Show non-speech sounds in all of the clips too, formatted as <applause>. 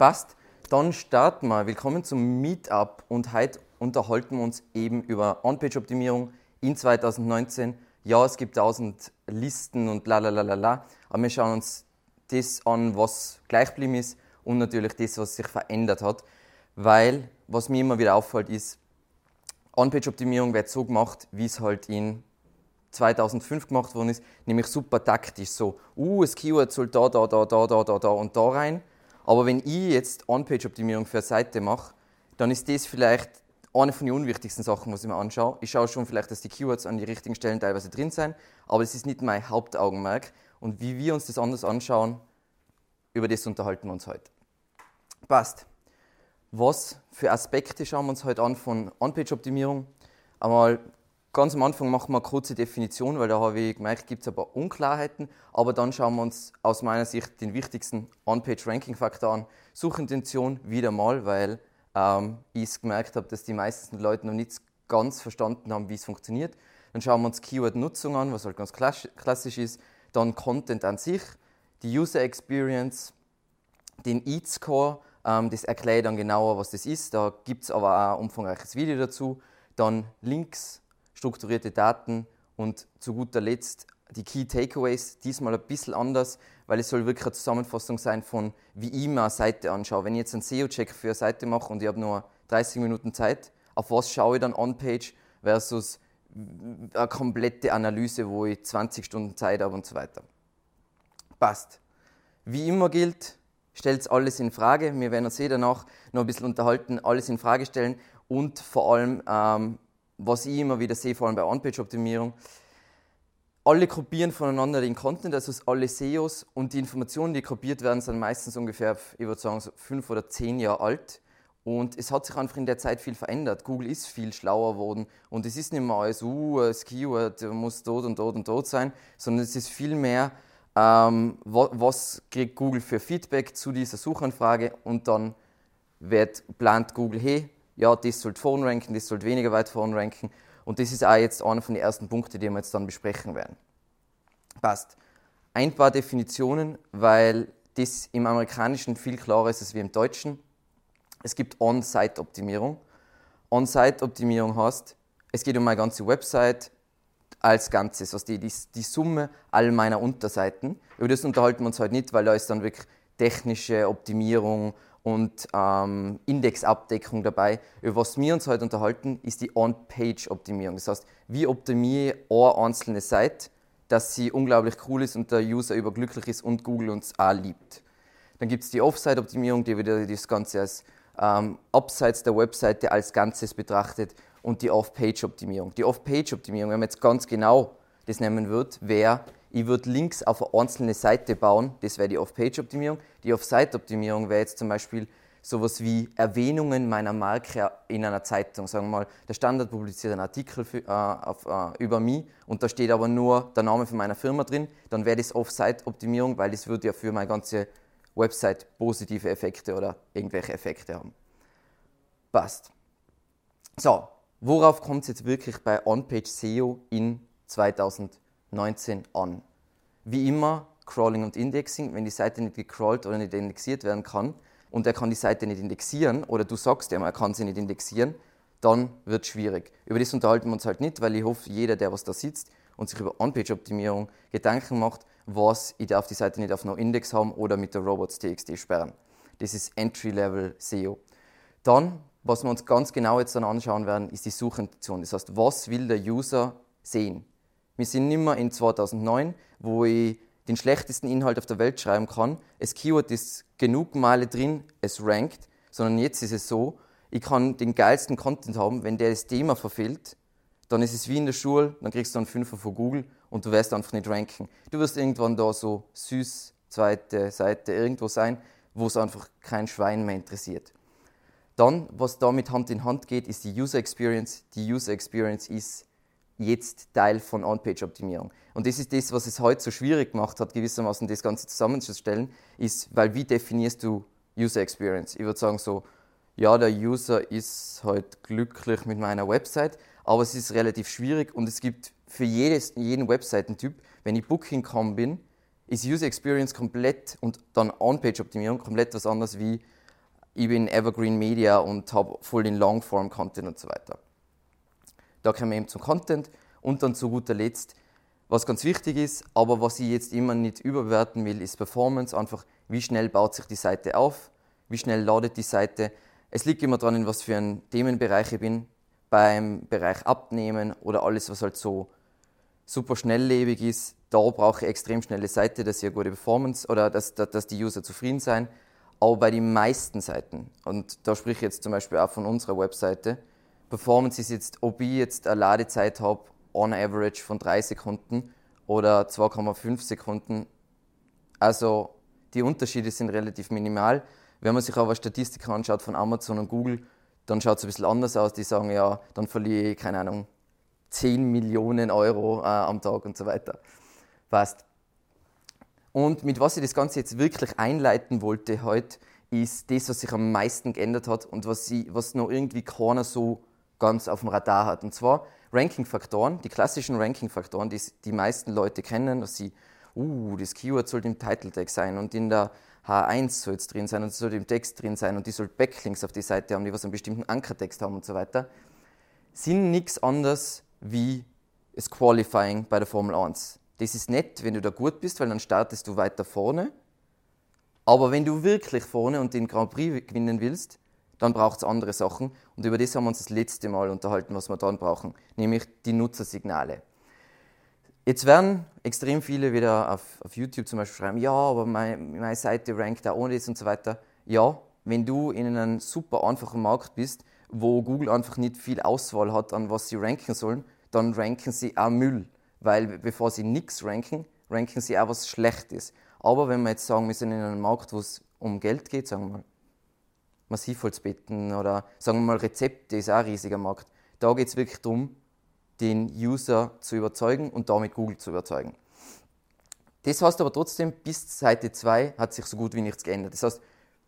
Passt. Dann starten wir. Willkommen zum Meetup und heute unterhalten wir uns eben über On-Page-Optimierung in 2019. Ja, es gibt tausend Listen und la la la la la, aber wir schauen uns das an, was gleich geblieben ist und natürlich das, was sich verändert hat. Weil, was mir immer wieder auffällt, ist, On-Page-Optimierung wird so gemacht, wie es halt in 2005 gemacht worden ist, nämlich super taktisch. So, uh, das Keyword soll da, da, da, da, da, da, da und da rein. Aber wenn ich jetzt On-Page-Optimierung für eine Seite mache, dann ist das vielleicht eine von den unwichtigsten Sachen, was ich mir anschaue. Ich schaue schon vielleicht, dass die Keywords an die richtigen Stellen teilweise drin sind, aber das ist nicht mein Hauptaugenmerk. Und wie wir uns das anders anschauen, über das unterhalten wir uns heute. Passt. Was für Aspekte schauen wir uns heute an von On-Page-Optimierung? Einmal Ganz am Anfang machen wir eine kurze Definition, weil da habe ich gemerkt, gibt es ein paar Unklarheiten. Aber dann schauen wir uns aus meiner Sicht den wichtigsten On-Page-Ranking-Faktor an. Suchintention wieder mal, weil ähm, ich gemerkt habe, dass die meisten Leute noch nicht ganz verstanden haben, wie es funktioniert. Dann schauen wir uns Keyword-Nutzung an, was halt ganz klassisch ist. Dann Content an sich, die User Experience, den EAT-Score, ähm, das erkläre ich dann genauer, was das ist. Da gibt es aber auch ein umfangreiches Video dazu. Dann Links, strukturierte Daten und zu guter Letzt die Key Takeaways, diesmal ein bisschen anders, weil es soll wirklich eine Zusammenfassung sein von, wie ich mir eine Seite anschaue. Wenn ich jetzt einen SEO-Check für eine Seite mache und ich habe nur 30 Minuten Zeit, auf was schaue ich dann on-page versus eine komplette Analyse, wo ich 20 Stunden Zeit habe und so weiter. Passt. Wie immer gilt, stellt alles in Frage. Wir werden uns eh danach noch ein bisschen unterhalten, alles in Frage stellen und vor allem ähm, was ich immer wieder sehe, vor allem bei On-Page-Optimierung, alle gruppieren voneinander den Content, also alle SEOs und die Informationen, die gruppiert werden, sind meistens ungefähr, ich würde sagen, so fünf oder zehn Jahre alt. Und es hat sich einfach in der Zeit viel verändert. Google ist viel schlauer geworden und es ist nicht mehr alles, uh, das Keyword muss dort und dort und dort sein, sondern es ist viel mehr, ähm, was kriegt Google für Feedback zu dieser Suchanfrage und dann wird, plant Google, hey, ja, das sollte vorn ranken, das sollte weniger weit vorn ranken. Und das ist auch jetzt einer von den ersten Punkten, die wir jetzt dann besprechen werden. Passt. Ein paar Definitionen, weil das im Amerikanischen viel klarer ist als wie im Deutschen. Es gibt On-Site-Optimierung. On-Site-Optimierung heißt, es geht um meine ganze Website als Ganzes, also die, die, die Summe all meiner Unterseiten. Über das unterhalten wir uns heute nicht, weil da ist dann wirklich technische Optimierung, und ähm, Indexabdeckung dabei. Über was wir uns heute unterhalten, ist die On-Page-Optimierung. Das heißt, wie optimiere ich eine einzelne Seite, dass sie unglaublich cool ist und der User überglücklich ist und Google uns auch liebt. Dann gibt es die Off-Site-Optimierung, die wieder das Ganze als ähm, abseits der Webseite als Ganzes betrachtet und die Off-Page-Optimierung. Die Off-Page-Optimierung, wenn man jetzt ganz genau das nehmen wird, wäre ich würde Links auf eine einzelne Seite bauen, das wäre die Off-Page-Optimierung. Die Off-Site-Optimierung wäre jetzt zum Beispiel sowas wie Erwähnungen meiner Marke in einer Zeitung. Sagen wir mal, der Standard publiziert einen Artikel für, äh, auf, äh, über mich und da steht aber nur der Name von meiner Firma drin, dann wäre das Off-Site-Optimierung, weil das würde ja für meine ganze Website positive Effekte oder irgendwelche Effekte haben. Passt. So, worauf kommt es jetzt wirklich bei On-Page SEO in 2020? 19 an. Wie immer, Crawling und Indexing, wenn die Seite nicht gecrawlt oder nicht indexiert werden kann und er kann die Seite nicht indexieren oder du sagst ihm, er kann sie nicht indexieren, dann wird es schwierig. Über das unterhalten wir uns halt nicht, weil ich hoffe, jeder, der was da sitzt und sich über On-Page-Optimierung Gedanken macht, was ich darf die Seite nicht auf No-Index haben oder mit der Robots.txt sperren. Das ist Entry-Level SEO. Dann, was wir uns ganz genau jetzt dann anschauen werden, ist die Suchintention. Das heißt, was will der User sehen? Wir sind nicht mehr in 2009, wo ich den schlechtesten Inhalt auf der Welt schreiben kann. Das Keyword ist genug Male drin, es rankt, sondern jetzt ist es so, ich kann den geilsten Content haben, wenn der das Thema verfehlt, dann ist es wie in der Schule, dann kriegst du einen Fünfer von Google und du wirst einfach nicht ranken. Du wirst irgendwann da so süß, zweite Seite, irgendwo sein, wo es einfach kein Schwein mehr interessiert. Dann, was damit Hand in Hand geht, ist die User Experience. Die User Experience ist jetzt Teil von On-Page-Optimierung. Und das ist das, was es heute so schwierig gemacht hat, gewissermaßen das Ganze zusammenzustellen, ist, weil wie definierst du User Experience? Ich würde sagen so, ja, der User ist halt glücklich mit meiner Website, aber es ist relativ schwierig und es gibt für jedes, jeden Webseitentyp, wenn ich Booking.com bin, ist User Experience komplett und dann On-Page-Optimierung komplett was anderes wie ich bin Evergreen Media und habe voll den Longform-Content und so weiter. Da kommen wir eben zum Content und dann zu guter Letzt, was ganz wichtig ist, aber was ich jetzt immer nicht überbewerten will, ist Performance. Einfach, wie schnell baut sich die Seite auf, wie schnell ladet die Seite. Es liegt immer daran, in was für ein Themenbereich ich bin. Beim Bereich Abnehmen oder alles, was halt so super schnelllebig ist, da brauche ich extrem schnelle Seite, dass ich eine gute Performance oder dass, dass die User zufrieden sein. Aber bei den meisten Seiten, und da spreche ich jetzt zum Beispiel auch von unserer Webseite, Performance ist jetzt, ob ich jetzt eine Ladezeit habe, on average von 3 Sekunden oder 2,5 Sekunden. Also die Unterschiede sind relativ minimal. Wenn man sich aber Statistiken anschaut von Amazon und Google, dann schaut es ein bisschen anders aus. Die sagen, ja, dann verliere ich, keine Ahnung, 10 Millionen Euro äh, am Tag und so weiter. Passt. Und mit was ich das Ganze jetzt wirklich einleiten wollte heute, ist das, was sich am meisten geändert hat und was, sie, was noch irgendwie keiner so ganz auf dem Radar hat. Und zwar Ranking-Faktoren, die klassischen Ranking-Faktoren, die die meisten Leute kennen, dass sie, uh, das Keyword soll im Title-Tag sein und in der H1 soll es drin sein und soll im Text drin sein und die soll Backlinks auf die Seite haben, die was einen bestimmten Ankertext haben und so weiter, sind nichts anderes wie das Qualifying bei der Formel 1. Das ist nett, wenn du da gut bist, weil dann startest du weiter vorne. Aber wenn du wirklich vorne und den Grand Prix gewinnen willst, dann braucht es andere Sachen. Und über das haben wir uns das letzte Mal unterhalten, was wir dann brauchen, nämlich die Nutzersignale. Jetzt werden extrem viele wieder auf, auf YouTube zum Beispiel schreiben, ja, aber meine, meine Seite rankt da ohne das und so weiter. Ja, wenn du in einem super einfachen Markt bist, wo Google einfach nicht viel Auswahl hat, an was sie ranken sollen, dann ranken sie auch Müll weil bevor sie nichts ranken, ranken sie auch was Schlechtes. Aber wenn wir jetzt sagen, wir sind in einem Markt, wo es um Geld geht, sagen wir mal Massivholzbetten oder sagen wir mal Rezepte, ist auch ein riesiger Markt. Da geht es wirklich darum, den User zu überzeugen und damit Google zu überzeugen. Das heißt aber trotzdem, bis Seite 2 hat sich so gut wie nichts geändert. Das heißt,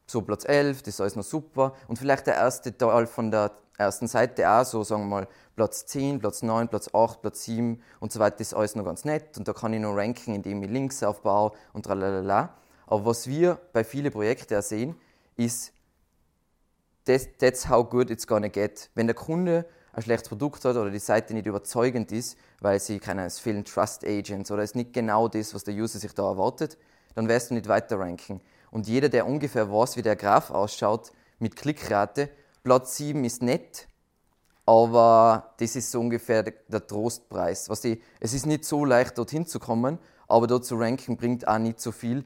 so Platz 11, das ist alles noch super. Und vielleicht der erste Teil von der ersten Seite auch so, sagen wir mal, Platz 10, Platz 9, Platz 8, Platz 7 und so weiter ist alles noch ganz nett und da kann ich noch ranken, indem ich Links aufbaue und tralalala. Aber was wir bei vielen Projekten auch sehen, ist, that's, that's how good it's gonna get. Wenn der Kunde ein schlechtes Produkt hat oder die Seite nicht überzeugend ist, weil sie, keine es fehlen Trust Agents oder es nicht genau das, was der User sich da erwartet, dann wirst du nicht weiter ranken. Und jeder, der ungefähr weiß, wie der Graph ausschaut mit Klickrate, Platz 7 ist nett, aber das ist so ungefähr der Trostpreis. Was die, es ist nicht so leicht, dorthin zu kommen, aber dort zu ranken bringt auch nicht so viel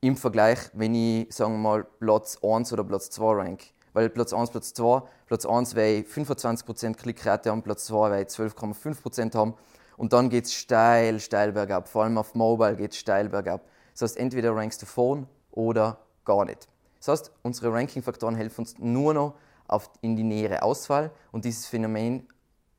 im Vergleich, wenn ich, sagen wir mal, Platz 1 oder Platz 2 rank. Weil Platz 1, Platz 2, Platz 1 werde ich 25% Klickrate haben, Platz 2 werde ich 12,5% haben. Und dann geht es steil, steil bergab. Vor allem auf Mobile geht es steil bergab. Das heißt, entweder rankst du vorn oder gar nicht. Das heißt, unsere Ranking-Faktoren helfen uns nur noch, auf, in die nähere Auswahl und dieses Phänomen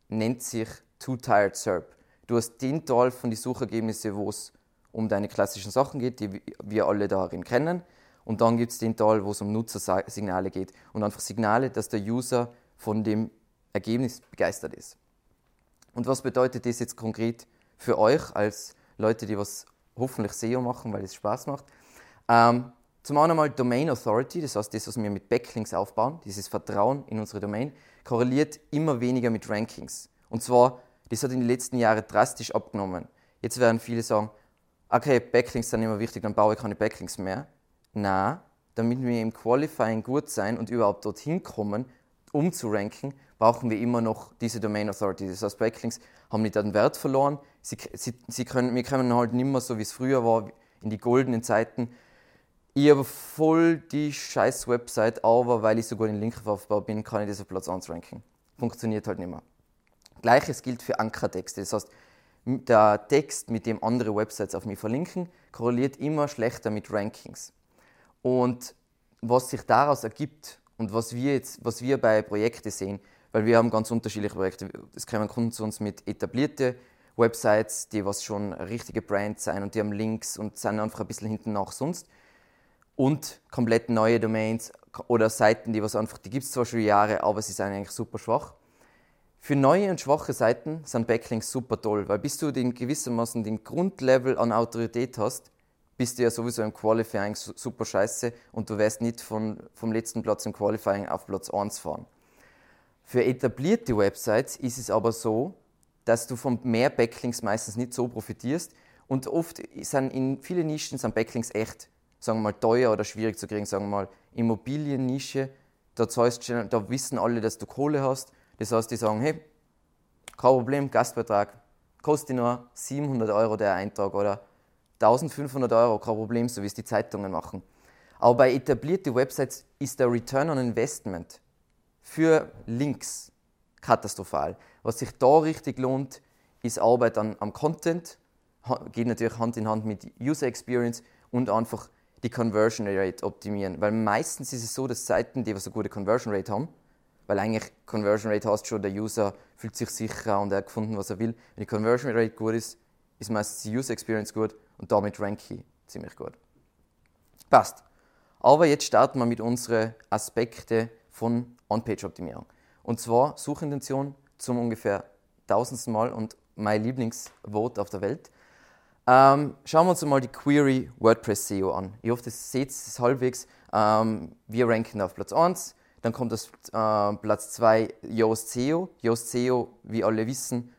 nennt sich Two-Tired SERP. Du hast den Teil von den Suchergebnissen, wo es um deine klassischen Sachen geht, die wir alle darin kennen. Und dann gibt es den Teil, wo es um Nutzersignale geht. Und einfach Signale, dass der User von dem Ergebnis begeistert ist. Und was bedeutet das jetzt konkret für euch als Leute, die was hoffentlich SEO machen, weil es Spaß macht? Ähm, zum einen einmal Domain Authority, das heißt das, was wir mit Backlinks aufbauen, dieses Vertrauen in unsere Domain, korreliert immer weniger mit Rankings. Und zwar, das hat in den letzten Jahren drastisch abgenommen. Jetzt werden viele sagen, okay, Backlinks sind immer wichtig, dann baue ich keine Backlinks mehr. Na, damit wir im Qualifying gut sein und überhaupt dorthin kommen, um zu ranken, brauchen wir immer noch diese Domain Authority. Das heißt, Backlinks haben nicht den Wert verloren. Sie, sie, sie können, wir können halt nicht mehr so, wie es früher war, in die goldenen Zeiten, ich habe voll die scheiß Website, aber weil ich so gut in Linkaufbau bin, kann ich das auf Platz 1 ranken. Funktioniert halt nicht mehr. Gleiches gilt für Ankertexte. Das heißt, der Text, mit dem andere Websites auf mich verlinken, korreliert immer schlechter mit Rankings. Und was sich daraus ergibt und was wir jetzt, was wir bei Projekten sehen, weil wir haben ganz unterschiedliche Projekte. Es kommen Kunden zu uns mit etablierten Websites, die was schon richtige Brands sein und die haben Links und sind einfach ein bisschen hinten nach sonst und komplett neue Domains oder Seiten, die was einfach, die gibt es zwar schon Jahre, aber sie sind eigentlich super schwach. Für neue und schwache Seiten sind Backlinks super toll, weil bis du den gewissermaßen den Grundlevel an Autorität hast, bist du ja sowieso im Qualifying super scheiße und du wirst nicht von, vom letzten Platz im Qualifying auf Platz 1 fahren. Für etablierte Websites ist es aber so, dass du von mehr Backlinks meistens nicht so profitierst und oft sind in vielen Nischen sind Backlinks echt, sagen wir mal, teuer oder schwierig zu kriegen. Sagen wir mal, Immobiliennische, da, da wissen alle, dass du Kohle hast. Das heißt, die sagen, hey, kein Problem, Gastbeitrag, kostet nur 700 Euro der Eintrag oder 1500 Euro, kein Problem, so wie es die Zeitungen machen. Aber bei etablierten Websites ist der Return on Investment für Links katastrophal. Was sich da richtig lohnt, ist Arbeit an, am Content, geht natürlich Hand in Hand mit User Experience und einfach die Conversion Rate optimieren. Weil meistens ist es so, dass Seiten, die eine gute Conversion Rate haben, weil eigentlich Conversion Rate heißt schon, der User fühlt sich sicher und er hat gefunden, was er will. Wenn die Conversion Rate gut ist, ist meistens die User Experience gut und damit ranke ich ziemlich gut. Passt. Aber jetzt starten wir mit unseren Aspekten von On-Page-Optimierung. Und zwar Suchintention zum ungefähr tausendsten Mal und mein Lieblingswort auf der Welt. Ähm, schauen wir uns mal die Query WordPress SEO an. Ich hoffe, das seht es halbwegs. Ähm, wir ranken auf Platz 1, dann kommt das äh, Platz 2 Yoast SEO. Yoast SEO, wie alle wissen,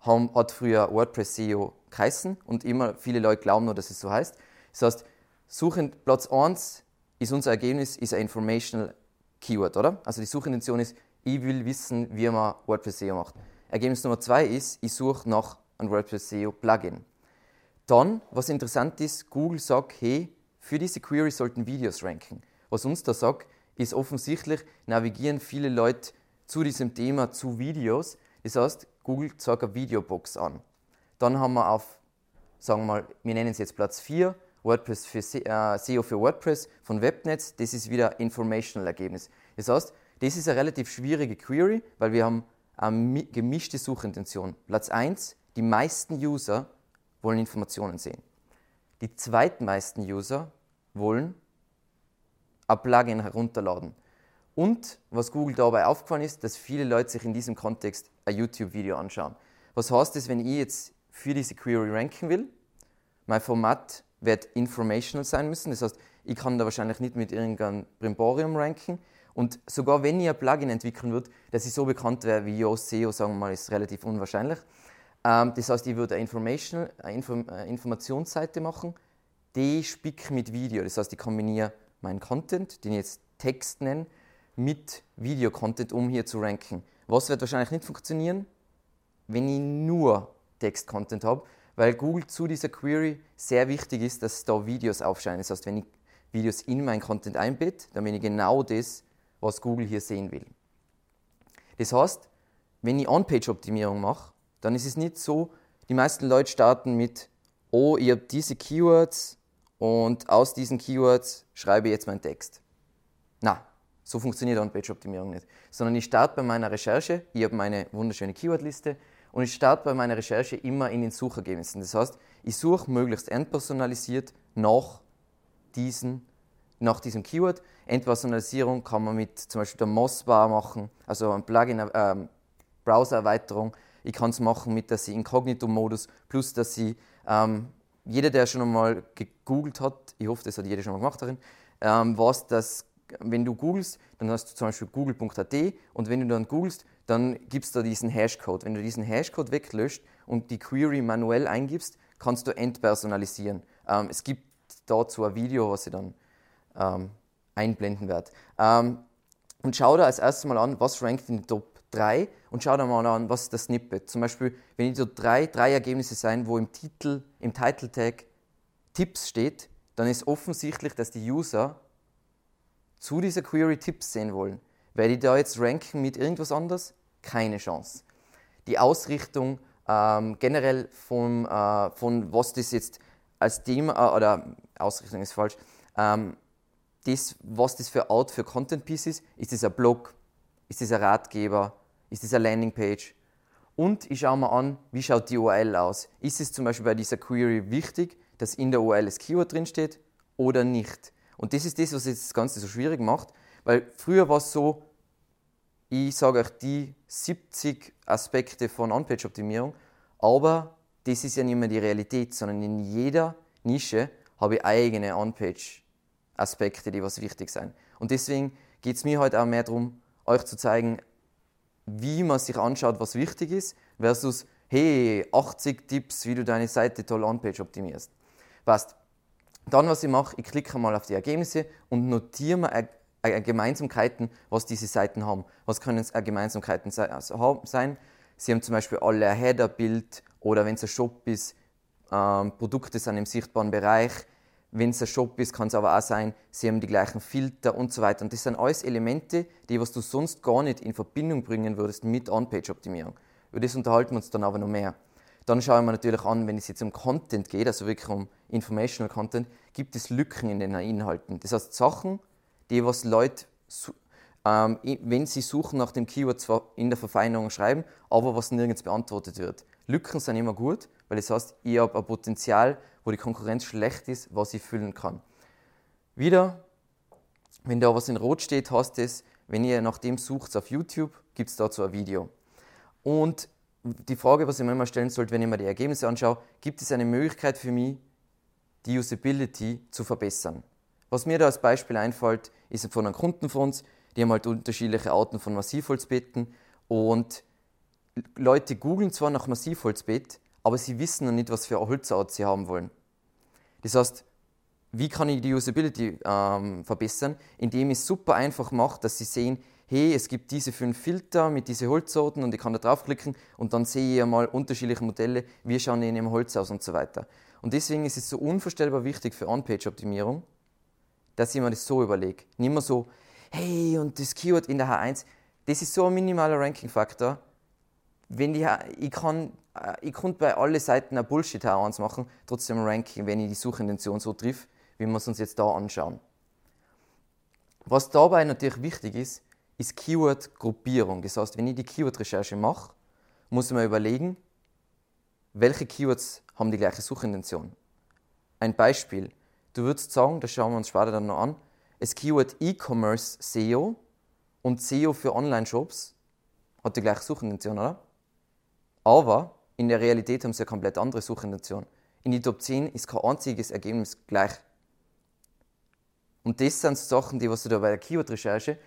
haben, hat früher WordPress SEO geheißen und immer viele Leute glauben nur, dass es so heißt. Das heißt, suchen Platz 1 ist unser Ergebnis, ist ein Informational Keyword, oder? Also die Suchintention ist, ich will wissen, wie man WordPress SEO macht. Ergebnis Nummer 2 ist, ich suche nach einem WordPress SEO Plugin. Dann, was interessant ist, Google sagt, hey, für diese Query sollten Videos ranken. Was uns da sagt, ist offensichtlich, navigieren viele Leute zu diesem Thema zu Videos. Das heißt, Google zeigt eine Videobox an. Dann haben wir auf, sagen wir mal, wir nennen es jetzt Platz 4, WordPress für äh, SEO für WordPress von Webnetz. Das ist wieder Informational Ergebnis. Das heißt, das ist eine relativ schwierige Query, weil wir haben eine gemischte Suchintention. Platz 1, die meisten User wollen Informationen sehen. Die zweitmeisten User wollen ein Plugin herunterladen. Und was Google dabei aufgefallen ist, dass viele Leute sich in diesem Kontext ein YouTube-Video anschauen. Was heißt das, wenn ich jetzt für diese Query ranken will? Mein Format wird informational sein müssen. Das heißt, ich kann da wahrscheinlich nicht mit irgendeinem Brimborium ranken. Und sogar wenn ich ein Plugin entwickeln würde, das ist so bekannt wäre wie Yoast SEO, sagen wir mal, ist relativ unwahrscheinlich. Ähm, das heißt, ich würde eine, informational, eine Inform Informationsseite machen, die spick mit Video. Das heißt, ich kombiniere meinen Content, den ich jetzt Text nenne, mit Video-Content, um hier zu ranken. Was wird wahrscheinlich nicht funktionieren, wenn ich nur Text-Content habe, weil Google zu dieser Query sehr wichtig ist, dass da Videos aufscheinen. Das heißt, wenn ich Videos in meinen Content einbette, dann bin ich genau das, was Google hier sehen will. Das heißt, wenn ich On-Page-Optimierung mache, dann ist es nicht so, die meisten Leute starten mit, oh, ich habe diese Keywords und aus diesen Keywords schreibe ich jetzt meinen Text. Na, so funktioniert On-Page-Optimierung nicht. Sondern ich starte bei meiner Recherche, ich habe meine wunderschöne Keywordliste und ich starte bei meiner Recherche immer in den Suchergebnissen. Das heißt, ich suche möglichst entpersonalisiert nach, diesen, nach diesem Keyword. Entpersonalisierung kann man mit zum Beispiel der Mossbar machen, also ein Plugin, äh, Browser-Erweiterung. Ich kann es machen mit der Inkognito-Modus, plus dass sie, ähm, jeder, der schon einmal gegoogelt hat, ich hoffe, das hat jeder schon mal gemacht darin, ähm, weiß, dass wenn du googelst, dann hast du zum Beispiel google.at und wenn du dann googelst, dann gibst du diesen Hashcode. Wenn du diesen Hashcode weglöscht und die Query manuell eingibst, kannst du entpersonalisieren. Ähm, es gibt dazu ein Video, was ich dann ähm, einblenden werde. Ähm, und schau da als erstes mal an, was rankt in den Top 3 und schau da mal an, was ist das Snippet. Zum Beispiel, wenn ich so drei, drei Ergebnisse sein, wo im Titel, im Title Tag Tipps steht, dann ist offensichtlich, dass die User zu dieser Query Tipps sehen wollen. Werde ich da jetzt ranken mit irgendwas anderes? Keine Chance. Die Ausrichtung ähm, generell vom, äh, von was das jetzt als Thema, äh, oder Ausrichtung ist falsch, ähm, das, was das für Art für Content Piece ist. Ist das ein Blog? Ist das ein Ratgeber? Ist das eine Landingpage? Und ich schaue mir an, wie schaut die URL aus. Ist es zum Beispiel bei dieser Query wichtig, dass in der URL das Keyword drinsteht oder nicht? Und das ist das, was jetzt das Ganze so schwierig macht, weil früher war es so, ich sage euch die 70 Aspekte von On-Page-Optimierung, aber das ist ja nicht mehr die Realität, sondern in jeder Nische habe ich eigene On-Page-Aspekte, die was wichtig sind. Und deswegen geht es mir heute auch mehr darum, euch zu zeigen, wie man sich anschaut, was wichtig ist, versus, hey, 80 Tipps, wie du deine Seite toll On-Page optimierst. Passt. Dann, was ich mache, ich klicke mal auf die Ergebnisse und notiere mir Gemeinsamkeiten, was diese Seiten haben. Was können es Gemeinsamkeiten also sein? Sie haben zum Beispiel alle ein Header-Bild oder wenn es ein Shop ist, ähm, Produkte sind im sichtbaren Bereich. Wenn es ein Shop ist, kann es aber auch sein, sie haben die gleichen Filter und so weiter. Und das sind alles Elemente, die was du sonst gar nicht in Verbindung bringen würdest mit On-Page-Optimierung. Über das unterhalten wir uns dann aber noch mehr. Dann schauen wir natürlich an, wenn es jetzt um Content geht, also wirklich um Informational Content, gibt es Lücken in den Inhalten. Das heißt Sachen, die was Leute, ähm, wenn sie suchen nach dem Keyword zwar in der Verfeinerung schreiben, aber was nirgends beantwortet wird. Lücken sind immer gut, weil das heißt, ich habe ein Potenzial, wo die Konkurrenz schlecht ist, was ich füllen kann. Wieder, wenn da was in Rot steht, heißt es, wenn ihr nach dem sucht auf YouTube, gibt es dazu ein Video. Und die Frage, was ich mir immer stellen sollte, wenn ich mir die Ergebnisse anschaue, gibt es eine Möglichkeit für mich, die Usability zu verbessern? Was mir da als Beispiel einfällt, ist von einem Kunden von uns, die haben halt unterschiedliche Arten von Massivholzbetten und Leute googeln zwar nach Massivholzbett, aber sie wissen noch nicht, was für eine Holzart sie haben wollen. Das heißt, wie kann ich die Usability ähm, verbessern? Indem ich es super einfach mache, dass sie sehen, hey, es gibt diese fünf Filter mit diesen Holzsorten und ich kann da draufklicken und dann sehe ich einmal unterschiedliche Modelle, wie schauen die in ihrem Holz aus und so weiter. Und deswegen ist es so unvorstellbar wichtig für On-Page-Optimierung, dass ich mir das so überlege. Nicht mehr so, hey, und das Keyword in der H1, das ist so ein minimaler Ranking-Faktor. Wenn die, ich kann, äh, ich kann bei allen Seiten ein Bullshit H1 machen, trotzdem ranken, wenn ich die Suchintention so triff, wie wir es uns jetzt da anschauen. Was dabei natürlich wichtig ist, ist Keyword-Gruppierung. Das heißt, wenn ich die Keyword-Recherche mache, muss ich mir überlegen, welche Keywords haben die gleiche Suchintention. Ein Beispiel. Du würdest sagen, das schauen wir uns später dann noch an, das Keyword E-Commerce SEO und SEO für Online-Shops hat die gleiche Suchintention, oder? Aber in der Realität haben sie eine komplett andere Suchintention. In die Top 10 ist kein einziges Ergebnis gleich. Und das sind so Sachen, die was du da bei der Keyword-Recherche.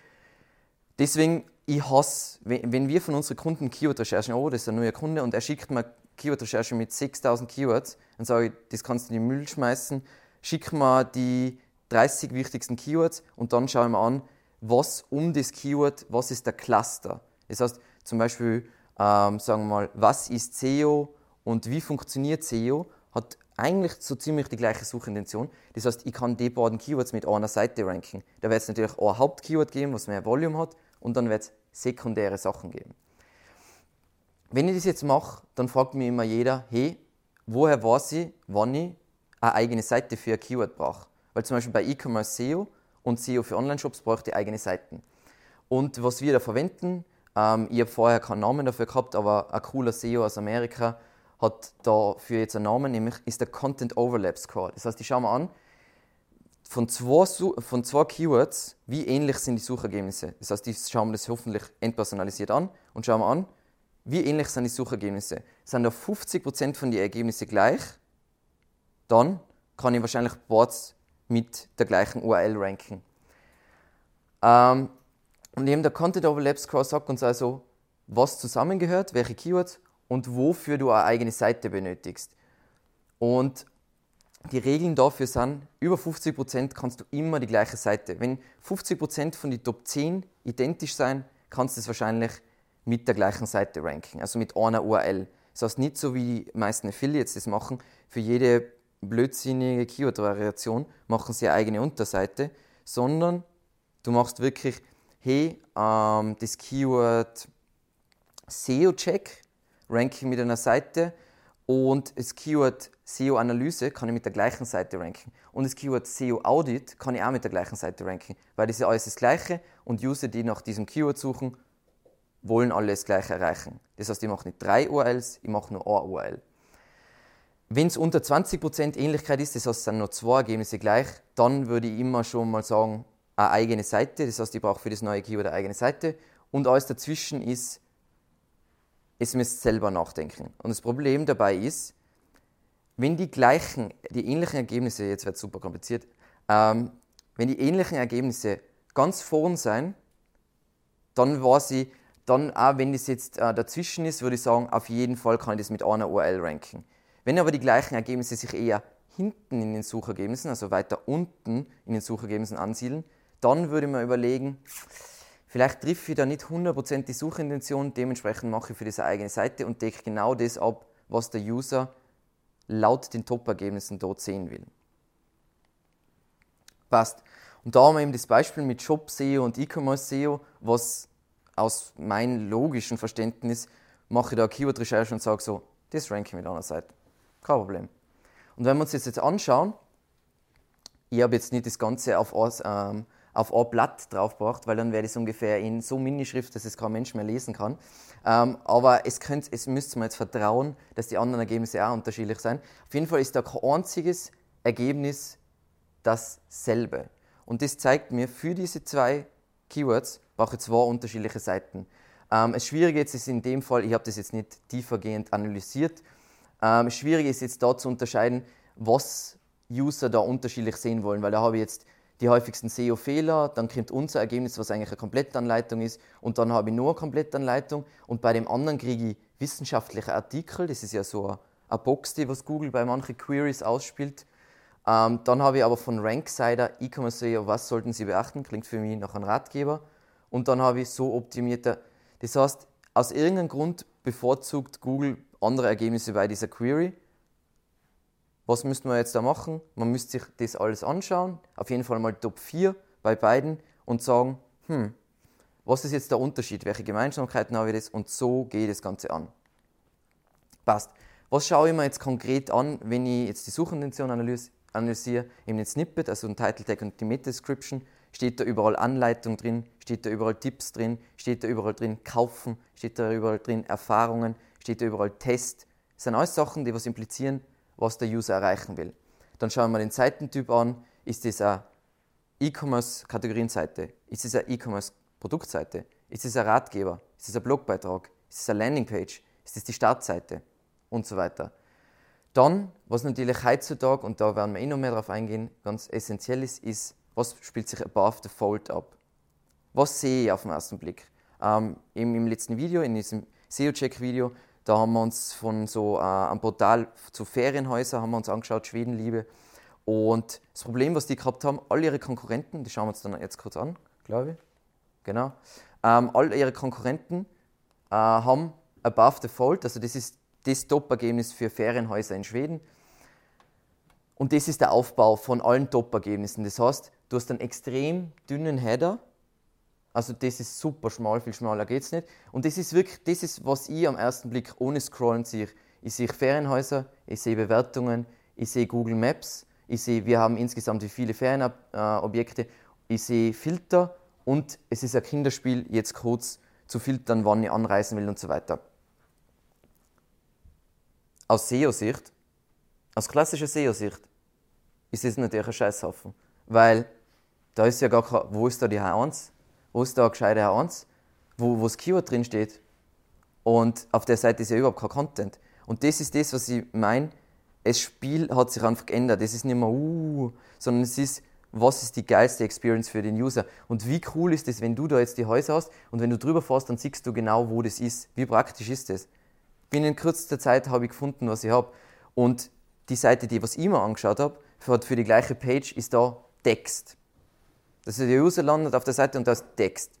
Deswegen, ich hasse, wenn wir von unseren Kunden Keyword-Recherchen, oh, das ist ein neuer Kunde und er schickt mir Keyword-Recherche mit 6000 Keywords, dann sage ich, das kannst du in den Müll schmeißen, schick mir die 30 wichtigsten Keywords und dann schauen wir an, was um das Keyword, was ist der Cluster. Das heißt zum Beispiel, ähm, sagen wir mal, was ist SEO und wie funktioniert SEO, hat eigentlich so ziemlich die gleiche Suchintention. Das heißt, ich kann die beiden Keywords mit einer Seite ranken. Da wird es natürlich ein Hauptkeyword geben, was mehr Volume hat, und dann wird es sekundäre Sachen geben. Wenn ich das jetzt mache, dann fragt mich immer jeder, hey, woher weiß ich, wann ich eine eigene Seite für ein Keyword brauche. Weil zum Beispiel bei E-Commerce SEO und SEO für Online-Shops braucht ihr eigene Seiten. Und was wir da verwenden, ähm, ich habe vorher keinen Namen dafür gehabt, aber ein cooler SEO aus Amerika hat dafür jetzt einen Namen, nämlich ist der Content Overlap Score. Das heißt, ich schaue mir an, von zwei, von zwei Keywords, wie ähnlich sind die Suchergebnisse. Das heißt, ich schaue mir das hoffentlich entpersonalisiert an und schaue mir an, wie ähnlich sind die Suchergebnisse. Sind da 50% von den Ergebnissen gleich, dann kann ich wahrscheinlich Boards mit der gleichen URL ranken. Ähm, und eben der Content Overlap Score sagt uns also, was zusammengehört, welche Keywords und wofür du eine eigene Seite benötigst. Und die Regeln dafür sind, über 50% kannst du immer die gleiche Seite. Wenn 50% von den Top 10 identisch sein, kannst du es wahrscheinlich mit der gleichen Seite ranken, also mit einer URL. Das heißt nicht so wie die meisten Affiliates das machen, für jede blödsinnige Keyword-Variation machen sie eine eigene Unterseite, sondern du machst wirklich, hey, ähm, das Keyword SEO-Check ranke ich mit einer Seite und das Keyword SEO-Analyse kann ich mit der gleichen Seite ranken. Und das Keyword SEO-Audit kann ich auch mit der gleichen Seite ranken, weil das ist alles das Gleiche und User, die nach diesem Keyword suchen, wollen alle das Gleiche erreichen. Das heißt, ich mache nicht drei URLs, ich mache nur eine URL. Wenn es unter 20% Ähnlichkeit ist, das heißt, es sind nur zwei Ergebnisse gleich, dann würde ich immer schon mal sagen, eine eigene Seite, das heißt, ich brauche für das neue Keyword eine eigene Seite und alles dazwischen ist, es müsst selber nachdenken. Und das Problem dabei ist, wenn die gleichen, die ähnlichen Ergebnisse, jetzt wird es super kompliziert, ähm, wenn die ähnlichen Ergebnisse ganz vorn sein, dann war sie, dann auch wenn das jetzt äh, dazwischen ist, würde ich sagen, auf jeden Fall kann ich das mit einer URL ranken. Wenn aber die gleichen Ergebnisse sich eher hinten in den Suchergebnissen, also weiter unten in den Suchergebnissen ansiedeln, dann würde man überlegen, vielleicht trifft ich da nicht 100% die Suchintention, dementsprechend mache ich für diese eigene Seite und decke genau das ab, was der User laut den Top-Ergebnissen dort sehen will. Passt. Und da haben wir eben das Beispiel mit Shop SEO und E-Commerce SEO, was aus meinem logischen Verständnis mache ich da Keyword-Recherche und sage so, das ranke ich mit einer Seite. Kein Problem. Und wenn wir uns das jetzt anschauen, ich habe jetzt nicht das Ganze auf, ähm, auf ein Blatt draufgebracht, weil dann wäre das ungefähr in so Minischrift, dass es kein Mensch mehr lesen kann. Ähm, aber es, könnt, es müsste man jetzt vertrauen, dass die anderen Ergebnisse auch unterschiedlich sind. Auf jeden Fall ist da kein einziges Ergebnis dasselbe. Und das zeigt mir, für diese zwei Keywords brauche ich zwei unterschiedliche Seiten. Ähm, das Schwierige jetzt ist in dem Fall, ich habe das jetzt nicht tiefergehend analysiert, ähm, das Schwierige ist jetzt da zu unterscheiden, was User da unterschiedlich sehen wollen, weil da habe ich jetzt die häufigsten SEO-Fehler, dann kommt unser Ergebnis, was eigentlich eine Komplettanleitung ist, und dann habe ich nur eine Komplettanleitung und bei dem anderen kriege ich wissenschaftliche Artikel, das ist ja so eine, Box, die was Google bei manchen Queries ausspielt. Ähm, dann habe ich aber von Ranksider E-Commerce SEO, was sollten Sie beachten, klingt für mich nach einem Ratgeber. Und dann habe ich so optimierte, das heißt, aus irgendeinem Grund bevorzugt Google andere Ergebnisse bei dieser Query was müssten wir jetzt da machen? Man müsste sich das alles anschauen, auf jeden Fall mal Top 4 bei beiden und sagen, hm, was ist jetzt der Unterschied? Welche Gemeinsamkeiten habe ich das? Und so gehe ich das Ganze an. Passt. Was schaue ich mir jetzt konkret an, wenn ich jetzt die Suchintention analysiere? Eben den Snippet, also den Title Tag und die Meta-Description. Steht da überall Anleitung drin? Steht da überall Tipps drin? Steht da überall drin Kaufen? Steht da überall drin Erfahrungen? Steht da überall Test? Das sind alles Sachen, die was implizieren, was der User erreichen will. Dann schauen wir den Seitentyp an. Ist das eine E-Commerce-Kategorienseite? Ist es eine E-Commerce-Produktseite? Ist es ein Ratgeber? Ist es ein Blogbeitrag? Ist es eine Landingpage? Ist es die Startseite? Und so weiter. Dann, was natürlich heutzutage, und da werden wir eh noch mehr darauf eingehen, ganz essentiell ist, ist, was spielt sich above the fold ab? Was sehe ich auf den ersten Blick? Ähm, Im letzten Video, in diesem SEO-Check-Video, da haben wir uns von so äh, einem Portal zu Ferienhäusern haben wir uns angeschaut, Schwedenliebe. Und das Problem, was die gehabt haben, all ihre Konkurrenten, die schauen wir uns dann jetzt kurz an, glaube ich. Genau. Ähm, all ihre Konkurrenten äh, haben above the fold, also das ist das Top-Ergebnis für Ferienhäuser in Schweden. Und das ist der Aufbau von allen Top-Ergebnissen. Das heißt, du hast einen extrem dünnen Header, also das ist super schmal, viel schmaler geht es nicht. Und das ist wirklich, das ist, was ich am ersten Blick ohne Scrollen sehe. Ich sehe Ferienhäuser, ich sehe Bewertungen, ich sehe Google Maps, ich sehe, wir haben insgesamt wie viele Ferienobjekte, ich sehe Filter und es ist ein Kinderspiel, jetzt kurz zu filtern, wann ich anreisen will und so weiter. Aus SEO-Sicht, aus klassischer SEO-Sicht, ist es natürlich ein Scheißhaufen. Weil da ist ja gar kein, wo ist da die H1? Ist da gescheite 1, wo, wo das Keyword drin steht. Und auf der Seite ist ja überhaupt kein Content. Und das ist das, was ich meine. Das Spiel hat sich einfach geändert. Es ist nicht mehr, uh, sondern es ist, was ist die geilste Experience für den User? Und wie cool ist es, wenn du da jetzt die Häuser hast und wenn du drüber fährst, dann siehst du genau, wo das ist. Wie praktisch ist das? Binnen kürzester Zeit habe ich gefunden, was ich habe. Und die Seite, die was ich mir angeschaut habe, hat für die gleiche Page ist da Text. Dass der User landet auf der Seite und da ist Text.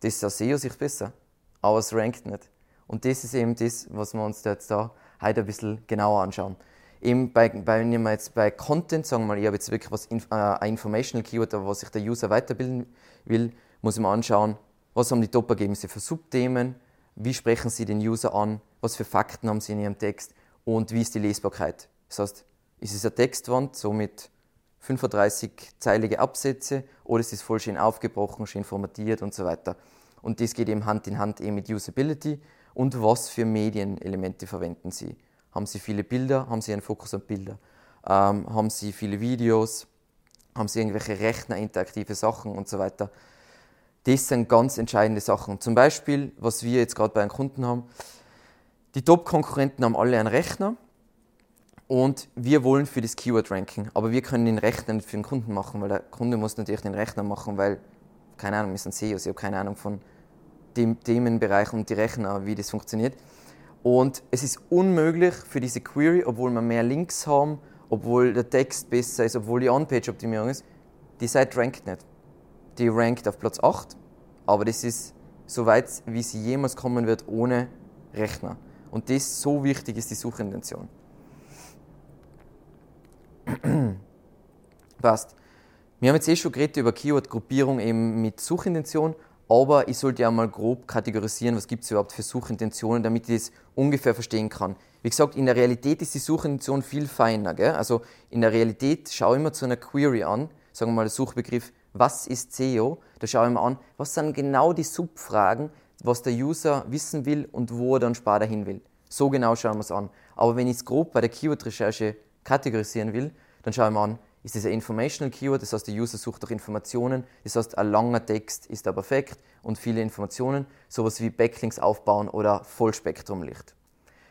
Das ist aus SEO-Sicht besser, aber es rankt nicht. Und das ist eben das, was wir uns jetzt da heute ein bisschen genauer anschauen. Eben bei, bei, wenn wir jetzt bei Content sagen, mal, ich habe jetzt wirklich was, äh, ein Informational Keyword, was sich der User weiterbilden will, muss ich mir anschauen, was haben die Top-Ergebnisse für Subthemen, wie sprechen sie den User an, was für Fakten haben sie in ihrem Text und wie ist die Lesbarkeit. Das heißt, ist es eine Textwand, so mit 35-zeilige Absätze oder es ist voll schön aufgebrochen, schön formatiert und so weiter. Und das geht eben Hand in Hand eben mit Usability und was für Medienelemente verwenden Sie. Haben Sie viele Bilder, haben Sie einen Fokus auf Bilder, ähm, haben Sie viele Videos, haben Sie irgendwelche Rechner-interaktive Sachen und so weiter. Das sind ganz entscheidende Sachen. Zum Beispiel, was wir jetzt gerade bei einem Kunden haben, die Top-Konkurrenten haben alle einen Rechner Und wir wollen für das Keyword ranken, aber wir können den Rechner nicht für den Kunden machen, weil der Kunde muss natürlich den Rechner machen, weil, keine Ahnung, wir sind SEOs, ich habe keine Ahnung von dem Themenbereich und die Rechner, wie das funktioniert. Und es ist unmöglich für diese Query, obwohl wir mehr Links haben, obwohl der Text besser ist, obwohl die On-Page-Optimierung ist, die Seite rankt nicht. Die rankt auf Platz 8, aber das ist so weit, wie sie jemals kommen wird ohne Rechner. Und das so wichtig ist die Suchintention. <clears throat> Passt. Wir haben jetzt eh schon geredet über Keyword-Gruppierung eben mit Suchintention, aber ich sollte ja mal grob kategorisieren, was gibt es überhaupt für Suchintentionen, damit ich das ungefähr verstehen kann. Wie gesagt, in der Realität ist die Suchintention viel feiner. Gell? Also in der Realität schaue ich mir zu einer Query an, sagen wir mal der Suchbegriff, was ist SEO? Da schaue ich mir an, was sind genau die Subfragen, was der User wissen will und wo er dann später hin will. So genau schauen wir es an. Aber wenn ich es grob bei der Keyword-Recherche kategorisieren will, dann schaue ich mir an, ist das ein Informational Keyword, das heißt, der User sucht nach Informationen, das heißt, ein langer Text ist da perfekt und viele Informationen, sowas wie Backlinks aufbauen oder Vollspektrumlicht.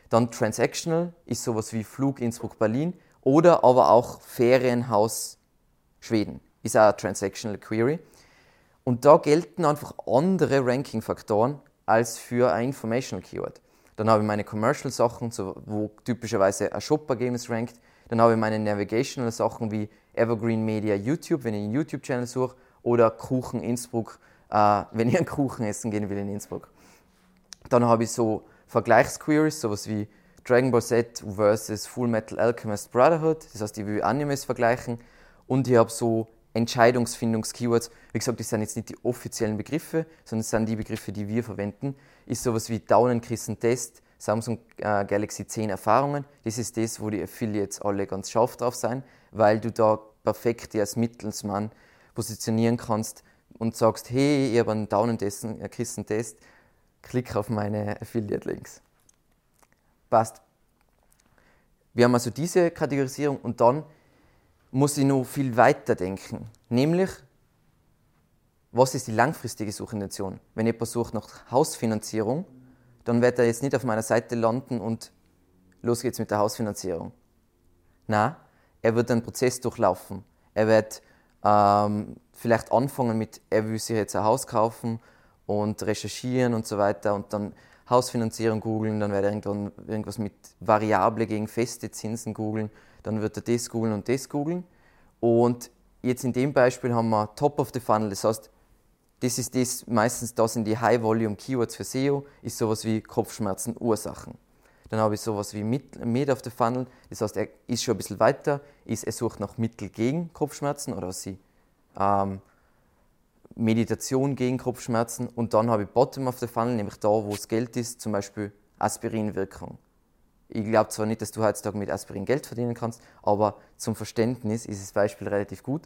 Dann Transactional ist sowas wie Flug Innsbruck-Berlin oder aber auch Ferienhaus Schweden, ist auch eine Transactional Query. Und da gelten einfach andere Ranking-Faktoren als für ein Informational Keyword. Dann habe ich meine Commercial-Sachen, wo typischerweise ein Shop-Ergebnis rankt. Dann habe ich meine Navigational-Sachen wie Evergreen Media YouTube, wenn ich einen YouTube-Channel suche, oder Kuchen Innsbruck, äh, <laughs> wenn ich einen Kuchen essen gehen will in Innsbruck. Dann habe ich so Vergleichsqueries, sowas wie Dragon Ball Z versus Full Metal Alchemist Brotherhood, das heißt, ich will Animes vergleichen. Und ich habe so Entscheidungsfindungs-Keywords. Wie gesagt, das sind jetzt nicht die offiziellen Begriffe, sondern es sind die Begriffe, die wir verwenden. Ist sowas wie Daunenkrissen Test, Samsung äh, Galaxy 10 Erfahrungen. Das ist das, wo die Affiliates alle ganz scharf drauf sein, weil du da perfekt als Mittelsmann positionieren kannst und sagst, hey, ich habe einen Daunenkrissen-Test, klick auf meine Affiliate-Links. Passt. Wir haben also diese Kategorisierung und dann muss ich noch viel weiter denken. Nämlich, was ist die langfristige Suchintention? Wenn jemand sucht nach Hausfinanzierung, dann wird er jetzt nicht auf meiner Seite landen und los geht's mit der Hausfinanzierung. Na, er wird einen Prozess durchlaufen. Er wird ähm, vielleicht anfangen mit, er will sich jetzt ein Haus kaufen und recherchieren und so weiter und dann Hausfinanzierung googeln, dann wird er irgendwann irgendwas mit Variable gegen feste Zinsen googeln, dann wird er das googeln und das googeln. Und jetzt in dem Beispiel haben wir Top of the Funnel, das heißt, das ist das, meistens das sind die High-Volume-Keywords für SEO, ist sowas wie Kopfschmerzen, Ursachen. Dann habe ich sowas wie Mid of the Funnel, das heißt, er ist schon ein bisschen weiter, ist, er sucht nach Mittel gegen Kopfschmerzen oder sie ähm, Meditation gegen Kopfschmerzen und dann habe ich Bottom of the Funnel, nämlich da, wo es Geld ist, zum Beispiel Aspirinwirkung. Ich glaube zwar nicht, dass du heutzutage mit Aspirin Geld verdienen kannst, aber zum Verständnis ist das Beispiel relativ gut.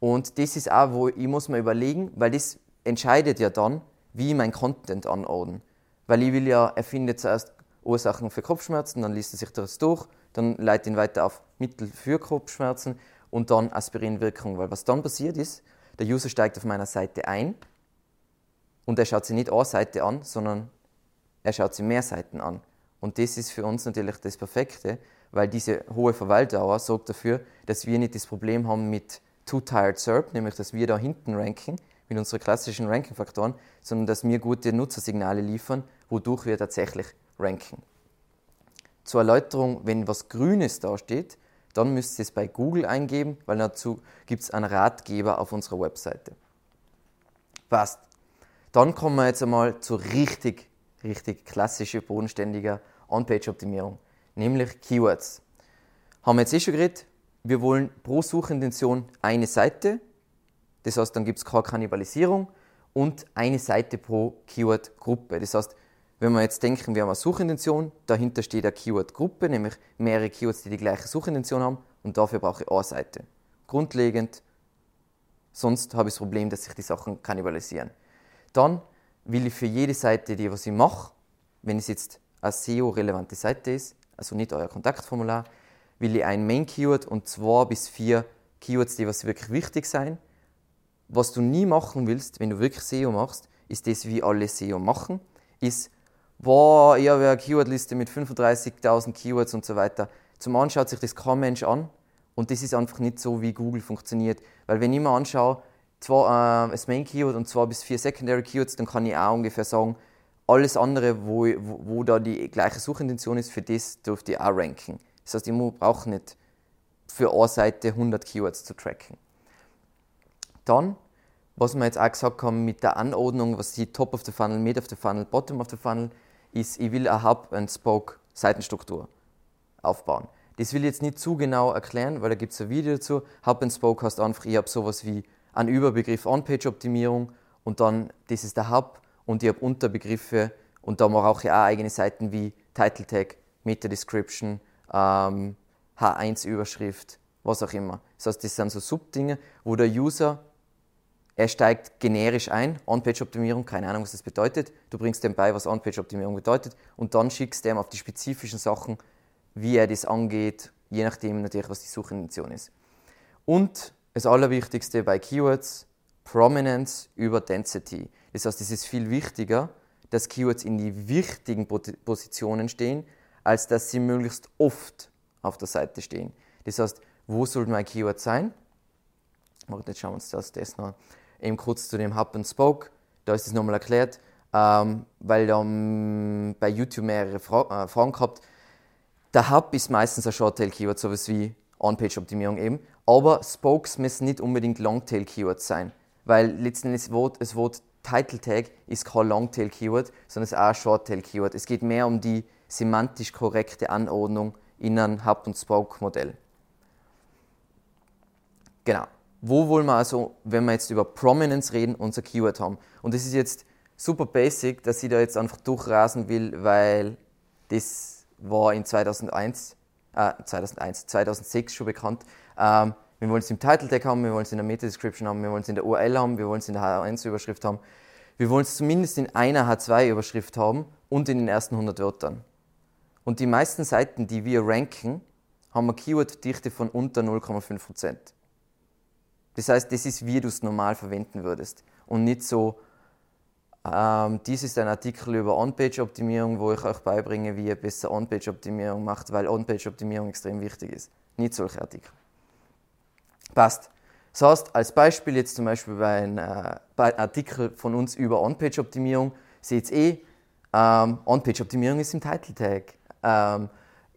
Und das ist auch, wo ich muss mir überlegen, weil das entscheidet ja dann, wie ich mein Content anordne. Weil ich will ja, er findet zuerst Ursachen für Kopfschmerzen, dann liest er sich das durch, dann leitet ihn weiter auf Mittel für Kopfschmerzen und dann Aspirinwirkung. Weil was dann passiert ist, der User steigt auf meiner Seite ein und er schaut sich nicht eine Seite an, sondern er schaut sich mehr Seiten an. Und das ist für uns natürlich das Perfekte, weil diese hohe Verweildauer sorgt dafür, dass wir nicht das Problem haben mit Too Tired SERP, nämlich dass wir da hinten ranken mit unseren klassischen Ranking-Faktoren, sondern dass wir gute Nutzersignale liefern, wodurch wir tatsächlich ranken. Zur Erläuterung, wenn was Grünes da steht, dann müsst ihr es bei Google eingeben, weil dazu gibt es einen Ratgeber auf unserer Webseite. Passt. Dann kommen wir jetzt einmal zu richtig, richtig klassischer, bodenständiger On-Page-Optimierung, nämlich Keywords. Haben wir jetzt eh schon geredet, wir wollen pro Suchintention eine Seite, das heißt, dann gibt es keine Kannibalisierung und eine Seite pro Keyword-Gruppe. Das heißt, wenn wir jetzt denken, wir haben eine Suchintention, dahinter steht eine Keyword-Gruppe, nämlich mehrere Keywords, die die gleiche Suchintention haben und dafür brauche ich eine Seite. Grundlegend, sonst habe ich das Problem, dass sich die Sachen kannibalisieren. Dann will ich für jede Seite, die was ich mache, wenn es jetzt eine SEO-relevante Seite ist, also nicht euer Kontaktformular, will ich ein Main-Keyword und zwei bis vier Keywords, die was wirklich wichtig sein. Was du nie machen willst, wenn du wirklich SEO machst, ist das, wie alle SEO machen, ist wow, ich habe eine Keywordliste mit 35.000 Keywords und so weiter. zum einen schaut sich das kein Mensch an und das ist einfach nicht so, wie Google funktioniert. Weil wenn ich mir anschaue, zwar äh, das Main Keyword und zwei bis vier Secondary Keywords, dann kann ich auch ungefähr sagen, alles andere, wo, wo, wo da die gleiche Suchintention ist, für das dürfte ich auch ranken. Das heißt, ich brauche nicht für eine Seite 100 Keywords zu tracken. Dann, was wir jetzt auch gesagt haben mit der Anordnung, was die Top of the Funnel, Mid of the Funnel, Bottom of the Funnel, ist, ich will eine Hub and Spoke Seitenstruktur aufbauen. Das will ich jetzt nicht zu genau erklären, weil da gibt es ein Video dazu. Hub and Spoke heißt einfach, ich habe sowas wie einen Überbegriff On-Page-Optimierung und dann, das ist der Hub und ich habe Unterbegriffe und da mache ich auch eigene Seiten wie Title Tag, Meta Description, ähm, H1-Überschrift, was auch immer. Das heißt, das sind so Subdinge, wo der User, er steigt generisch ein, On-Page-Optimierung, keine Ahnung, was das bedeutet. Du bringst dem bei, was On-Page-Optimierung bedeutet und dann schickst du ihm auf die spezifischen Sachen, wie er das angeht, je nachdem natürlich, was die Suchintention ist. Und das Allerwichtigste bei Keywords, Prominence über Density. Das heißt, es ist viel wichtiger, dass Keywords in die wichtigen Positionen stehen, als dass sie möglichst oft auf der Seite stehen. Das heißt, wo soll mein Keyword sein? Jetzt schauen wir uns das, das noch eben kurz zu dem Hub and Spoke. Da ist es nochmal erklärt, ähm, weil da um, bei YouTube mehrere Fra äh, Fragen gehabt. Der Hub ist meistens ein Short-Tail-Keyword, sowas wie On-Page-Optimierung eben. Aber Spokes müssen nicht unbedingt Long-Tail-Keywords sein, weil letztendlich das Wort, das Wort Title Tag ist kein Longtail-Keyword, sondern es ist auch ein Shorttail-Keyword. Es geht mehr um die semantisch korrekte Anordnung in einem Hub- und Spoke-Modell. Genau. Wo wollen wir also, wenn wir jetzt über Prominence reden, unser Keyword haben? Und das ist jetzt super basic, dass ich da jetzt einfach durchrasen will, weil das war in 2001, äh, 2001, 2006 schon bekannt. Ähm, wir wollen es im Title Tag haben, wir wollen es in der Meta-Description haben, wir wollen es in der URL haben, wir wollen es in der H1-Überschrift haben. Wir wollen es zumindest in einer H2-Überschrift haben und in den ersten 100 Wörtern. Und die meisten Seiten, die wir ranken, haben eine Keyword-Dichte von unter 0,5%. Das heißt, das ist, wie du es normal verwenden würdest. Und nicht so, ähm, dies ist ein Artikel über On-Page-Optimierung, wo ich euch beibringe, wie ihr besser On-Page-Optimierung macht, weil On-Page-Optimierung extrem wichtig ist. Nicht solche Artikel. Passt. Das heißt, als Beispiel jetzt zum Beispiel bei einem, äh, einem Artikel von uns über On-Page-Optimierung, seht ihr eh, ähm, On-Page-Optimierung ist im Title Tag, ähm,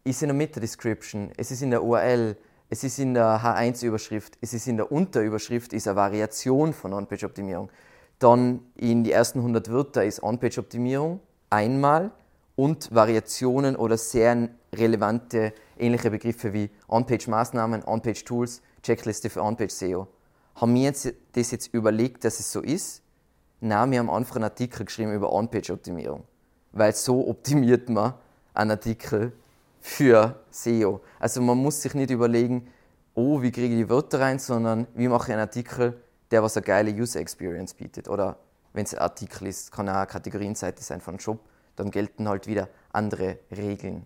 ist in der Meta-Description, es ist in der URL, es ist in der H1-Überschrift, es ist in der Unterüberschrift, ist eine Variation von On-Page-Optimierung. Dann in die ersten 100 Wörter ist On-Page-Optimierung einmal und Variationen oder sehr relevante ähnliche Begriffe wie On-Page-Maßnahmen, On-Page-Tools, Checkliste für On-Page-SEO. Haben wir jetzt das jetzt überlegt, dass es so ist? Nein, wir haben einfach einen Artikel geschrieben über On-Page-Optimierung. Weil so optimiert man einen Artikel für SEO. Also man muss sich nicht überlegen, oh, wie kriege ich die Wörter rein, sondern wie mache ich einen Artikel, der was eine geile User Experience bietet. Oder wenn es ein Artikel ist, kann auch eine Kategorienseite sein von Shop, dann gelten halt wieder andere Regeln.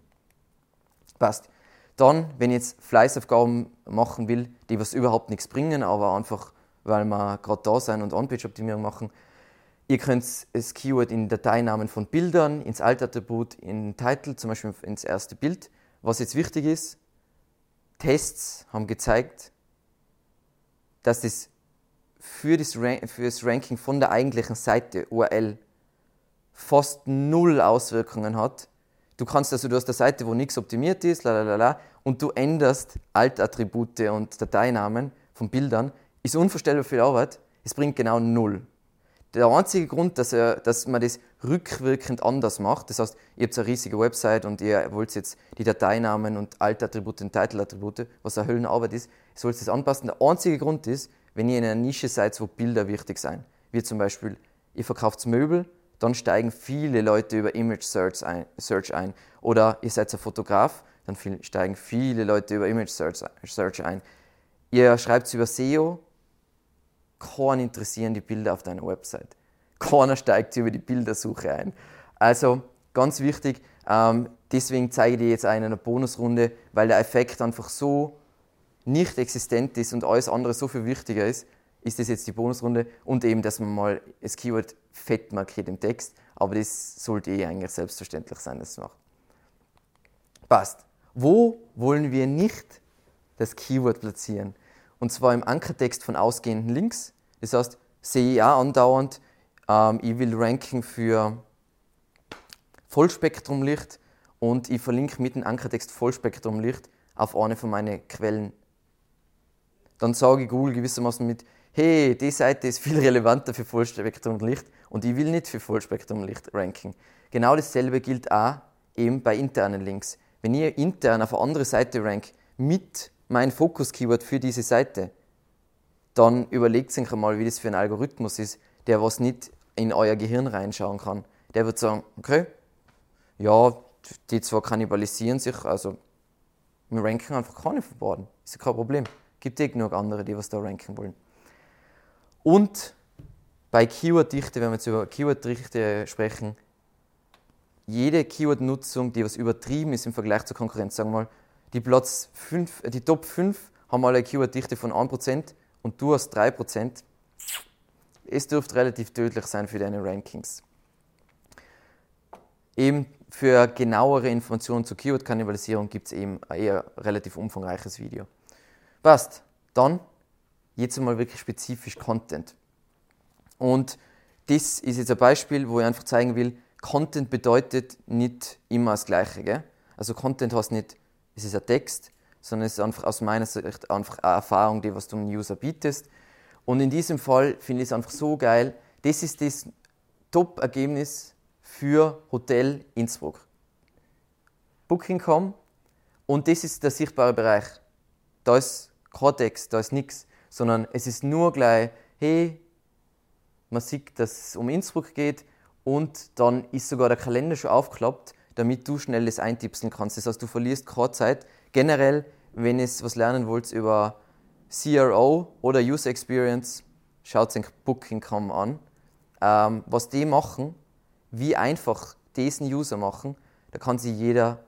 Passt. Dann, wenn ich jetzt Fleißaufgaben machen will, die was überhaupt nichts bringen, aber einfach, weil wir gerade da sein und On-Page-Optimierung machen, ihr könnt das Keyword in Dateinamen von Bildern, ins Alt-Attribut, in Title, zum Beispiel ins erste Bild. Was jetzt wichtig ist, Tests haben gezeigt, dass das für das, für das Ranking von der eigentlichen Seite URL fast null Auswirkungen hat, Du kannst also, du hast eine Seite, wo nichts optimiert ist, lalala, und du änderst Altattribute und Dateinamen von Bildern, ist unvorstellbar viel Arbeit, es bringt genau null. Der einzige Grund, dass, er, dass man das rückwirkend anders macht, das heißt, ihr habt eine riesige Website und ihr wollt jetzt die Dateinamen und Altattribute und Titelattribute, was eine Höllenarbeit ist, ihr sollt das anpassen. Der einzige Grund ist, wenn ihr in einer Nische seid, wo Bilder wichtig sind, wie zum Beispiel, ihr verkauft Möbel dann steigen viele Leute über Image Search ein. Search ein. Oder ihr seid ein Fotograf, dann steigen viele Leute über Image Search ein. Ihr schreibt über SEO, keinen interessieren die Bilder auf deiner Website. Keiner steigt über die Bildersuche ein. Also ganz wichtig, ähm, deswegen zeige ich dir jetzt einen in einer Bonusrunde, weil der Effekt einfach so nicht existent ist und alles andere so viel wichtiger ist, ist das jetzt die Bonusrunde und eben, dass man mal das Keyword fett markiert im Text, aber das sollte eh eigentlich selbstverständlich sein, dass es macht. Passt. Wo wollen wir nicht das Keyword platzieren? Und zwar im Ankertext von ausgehenden Links. Das heißt, sehe ich auch andauernd, ähm, ich will ranken für Vollspektrumlicht und ich verlinke mit dem Ankertext Vollspektrumlicht auf eine von meinen Quellen. Dann sage ich Google gewissermaßen mit, hey, die Seite ist viel relevanter für Vollspektrumlicht und ich will nicht für Vollspektrumlicht ranken. Genau dasselbe gilt auch eben bei internen Links. Wenn ihr intern auf eine andere Seite rankt mit meinem Fokus-Keyword für diese Seite, dann überlegt euch einmal, wie das für ein Algorithmus ist, der was nicht in euer Gehirn reinschauen kann. Der wird sagen, okay, ja, die zwar kannibalisieren sich, also wir ranken einfach keine von beiden. Ist ja kein Problem. Gibt eh genug andere, die was da ranken wollen. Und bei Keyword-Dichte, wenn wir jetzt über Keyword-Dichte sprechen, jede Keyword-Nutzung, die was übertrieben ist im Vergleich zur Konkurrenz, sagen wir mal, die, Platz 5, äh, die Top 5 haben alle eine Keyword-Dichte von 1% und du hast 3%. Es dürfte relativ tödlich sein für deine Rankings. Eben für genauere Informationen zur Keyword-Kannibalisierung gibt es eben ein eher relativ umfangreiches Video. Passt. Dann jetzt einmal wirklich spezifisch Content. Und das ist jetzt ein Beispiel, wo ich einfach zeigen will, Content bedeutet nicht immer das Gleiche. Gell? Also Content heißt nicht, es ist ein Text, sondern es ist einfach aus meiner Sicht einfach eine Erfahrung, die was du dem User bietest. Und in diesem Fall finde ich es einfach so geil. Das ist das Top-Ergebnis für Hotel Innsbruck. Booking.com und das ist der sichtbare Bereich. Da ist kein Text, da ist nichts, sondern es ist nur gleich, hey, man sieht, dass es um Innsbruck geht und dann ist sogar der Kalender schon aufgeklappt, damit du schnell das eintipsen kannst. Das heißt, du verlierst keine Zeit. Generell, wenn ihr was lernen wollt über CRO oder User Experience, schaut euch Booking.com an. Ähm, was die machen, wie einfach diesen User machen, da kann sich jeder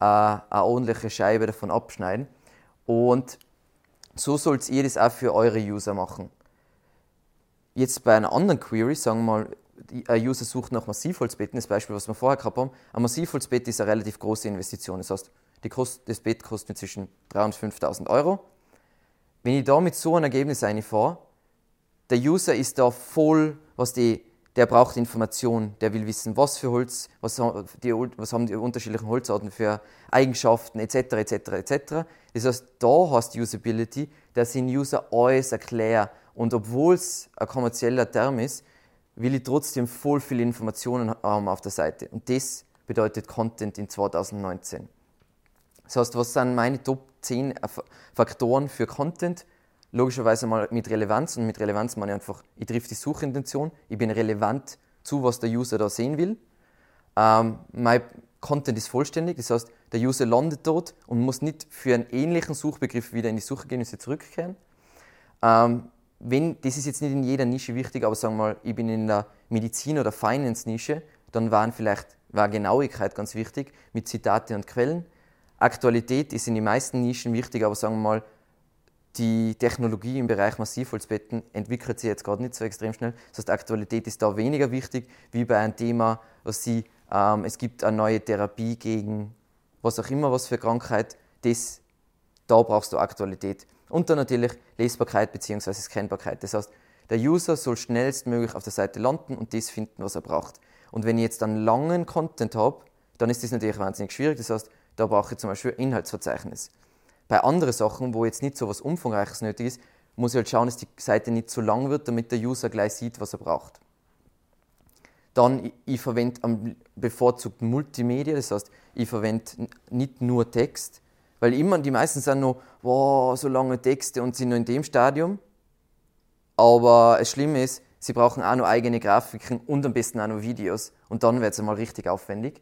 äh, eine ordentliche Scheibe davon abschneiden. Und so sollt ihr das auch für eure User machen. Jetzt bei einer anderen Query, sagen wir mal, ein User sucht nach Massivholzbetten, das Beispiel, was wir vorher gehabt haben. Ein Massivholzbett ist eine relativ große Investition. Das heißt, Kost, das Bett kostet zwischen 3.000 und 5.000 Euro. Wenn ich da mit so einem Ergebnis reinfahre, der User ist da voll, was die der braucht Informationen, der will wissen, was für Holz, was, die, was haben die unterschiedlichen Holzarten für Eigenschaften etc. etc. etc. Das heißt, da hast du Usability, dass ich den User alles erkläre und obwohl es ein kommerzieller Term ist, will ich trotzdem voll viele Informationen haben auf der Seite und das bedeutet Content in 2019. Das heißt, was sind meine Top 10 Faktoren für Content? logischerweise mal mit Relevanz und mit Relevanz meine ich einfach, ich treffe die Suchintention, ich bin relevant zu, was der User da sehen will. Ähm, mein Content ist vollständig, das heißt, der User landet dort und muss nicht für einen ähnlichen Suchbegriff wieder in die Suchergebnisse zurückkehren. Ähm, wenn, das ist jetzt nicht in jeder Nische wichtig, aber sagen wir mal, ich bin in der Medizin- oder Finance-Nische, dann waren vielleicht, war Genauigkeit ganz wichtig mit Zitate und Quellen. Aktualität ist in den meisten Nischen wichtig, aber sagen wir mal, die Technologie im Bereich Massivholzbetten entwickelt sich jetzt gerade nicht so extrem schnell. Das heißt, Aktualität ist da weniger wichtig wie bei einem Thema, was sie, ähm, es gibt eine neue Therapie gegen was auch immer, was für Krankheit. Das, da brauchst du Aktualität. Und dann natürlich Lesbarkeit bzw. Scannbarkeit. Das heißt, der User soll schnellstmöglich auf der Seite landen und das finden, was er braucht. Und wenn ich jetzt einen langen Content habe, dann ist das natürlich wahnsinnig schwierig. Das heißt, da brauche ich zum Beispiel ein Inhaltsverzeichnis. Bei anderen Sachen, wo jetzt nicht so etwas Umfangreiches nötig ist, muss ich halt schauen, dass die Seite nicht zu lang wird, damit der User gleich sieht, was er braucht. Dann, ich, ich verwende am bevorzugten Multimedia, das heißt, ich verwende nicht nur Text, weil immer, die meisten sind noch, wow, so lange Texte und sind nur in dem Stadium. Aber das Schlimme ist, sie brauchen auch noch eigene Grafiken und am besten auch noch Videos. Und dann wird es einmal richtig aufwendig.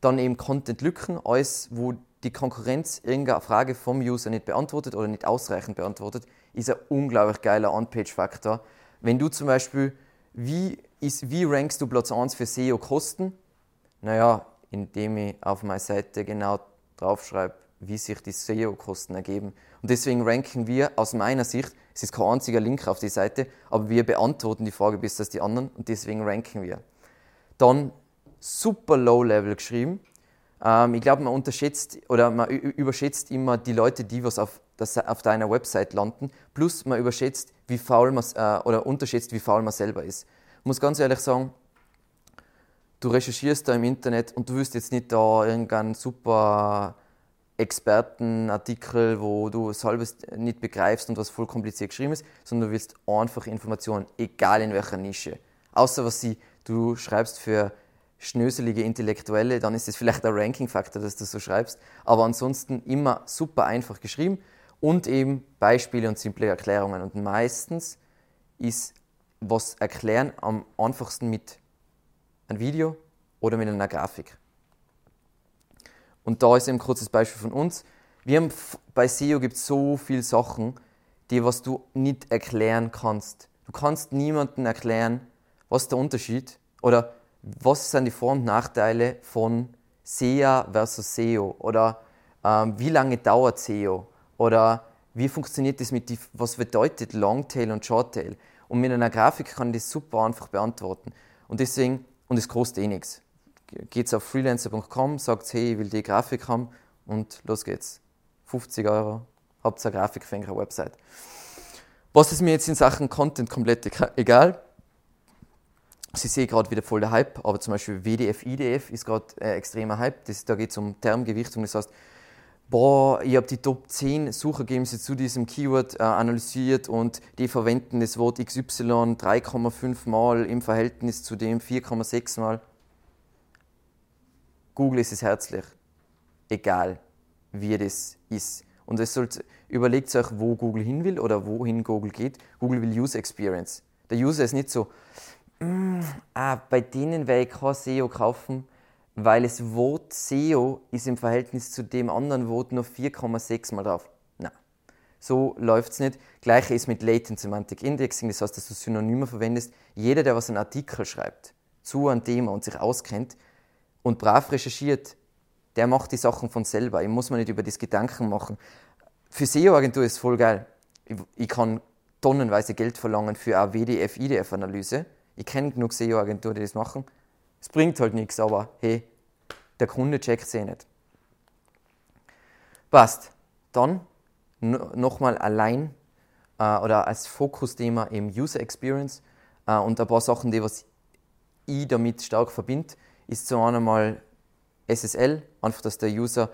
Dann eben Content-Lücken, alles, wo die Konkurrenz irgendeine Frage vom User nicht beantwortet oder nicht ausreichend beantwortet, ist ein unglaublich geiler On-Page-Faktor. Wenn du zum Beispiel, wie, ist, wie rankst du Platz 1 für SEO-Kosten? Naja, indem ich auf meiner Seite genau draufschreibe, wie sich die SEO-Kosten ergeben. Und deswegen ranken wir aus meiner Sicht, es ist kein einziger Link auf die Seite, aber wir beantworten die Frage besser als die anderen und deswegen ranken wir. Dann super Low-Level geschrieben, Ähm, ich glaube, man unterschätzt oder man überschätzt immer die Leute, die was auf, das, auf deiner Website landen. Plus man überschätzt, wie faul man äh, oder unterschätzt, wie faul man selber ist. Ich muss ganz ehrlich sagen, du recherchierst da im Internet und du wirst jetzt nicht da irgendeinen super Expertenartikel, wo du es halbes nicht begreifst und was voll kompliziert geschrieben ist, sondern du willst einfach Informationen, egal in welcher Nische. Außer was sie, du schreibst für schnöselige Intellektuelle, dann ist es vielleicht der Ranking-Faktor, dass du so schreibst. Aber ansonsten immer super einfach geschrieben und eben Beispiele und simple Erklärungen. Und meistens ist was erklären am einfachsten mit einem Video oder mit einer Grafik. Und da ist ein kurzes Beispiel von uns. Wir haben bei SEO gibt es so viele Sachen, die was du nicht erklären kannst. Du kannst niemandem erklären, was der Unterschied oder was sind die Vor- und Nachteile von SEA versus SEO oder ähm, wie lange dauert SEO oder wie funktioniert das mit die, was bedeutet Longtail und Shorttail. Und mit einer Grafik kann ich das super einfach beantworten. Und deswegen, und es kostet eh nichts. Geht auf freelancer.com, sagt, hey, ich will die Grafik haben und los geht's. 50 Euro, habt eine Grafik für eure Website. Was ist mir jetzt in Sachen Content komplett egal? Sie sehen gerade wieder voll der Hype, aber zum Beispiel WDF, IDF ist gerade äh, extremer Hype. Das, da geht es um Termgewichtung. Das heißt, boah, ich habe die Top 10 Suchergebnisse zu diesem Keyword äh, analysiert und die verwenden das Wort XY 3,5 Mal im Verhältnis zu dem 4,6 Mal. Google ist es herzlich. Egal, wie das ist. Und es sollt, überlegt euch, wo Google hin will oder wohin Google geht. Google will User Experience. Der User ist nicht so, mm, ah, bei denen werde ich kein SEO kaufen, weil das Wort SEO ist im Verhältnis zu dem anderen Wort nur 4,6 mal drauf. Nein, so läuft es nicht. Gleiche ist mit Latent Semantic Indexing, das heißt, dass du Synonyme verwendest. Jeder, der was einen Artikel schreibt zu einem Thema und sich auskennt und brav recherchiert, der macht die Sachen von selber. Ich muss mir nicht über das Gedanken machen. Für SEO-Agentur ist es voll geil. Ich, ich kann tonnenweise Geld verlangen für eine WDF-IDF-Analyse ich kenne genug SEO-Agenturen, die das machen. Es bringt halt nichts, aber hey, der Kunde checkt es eh nicht. Passt. Dann nochmal allein äh, oder als Fokusthema im User Experience äh, und ein paar Sachen, die was ich damit stark verbinde, ist einen mal SSL, einfach dass der User,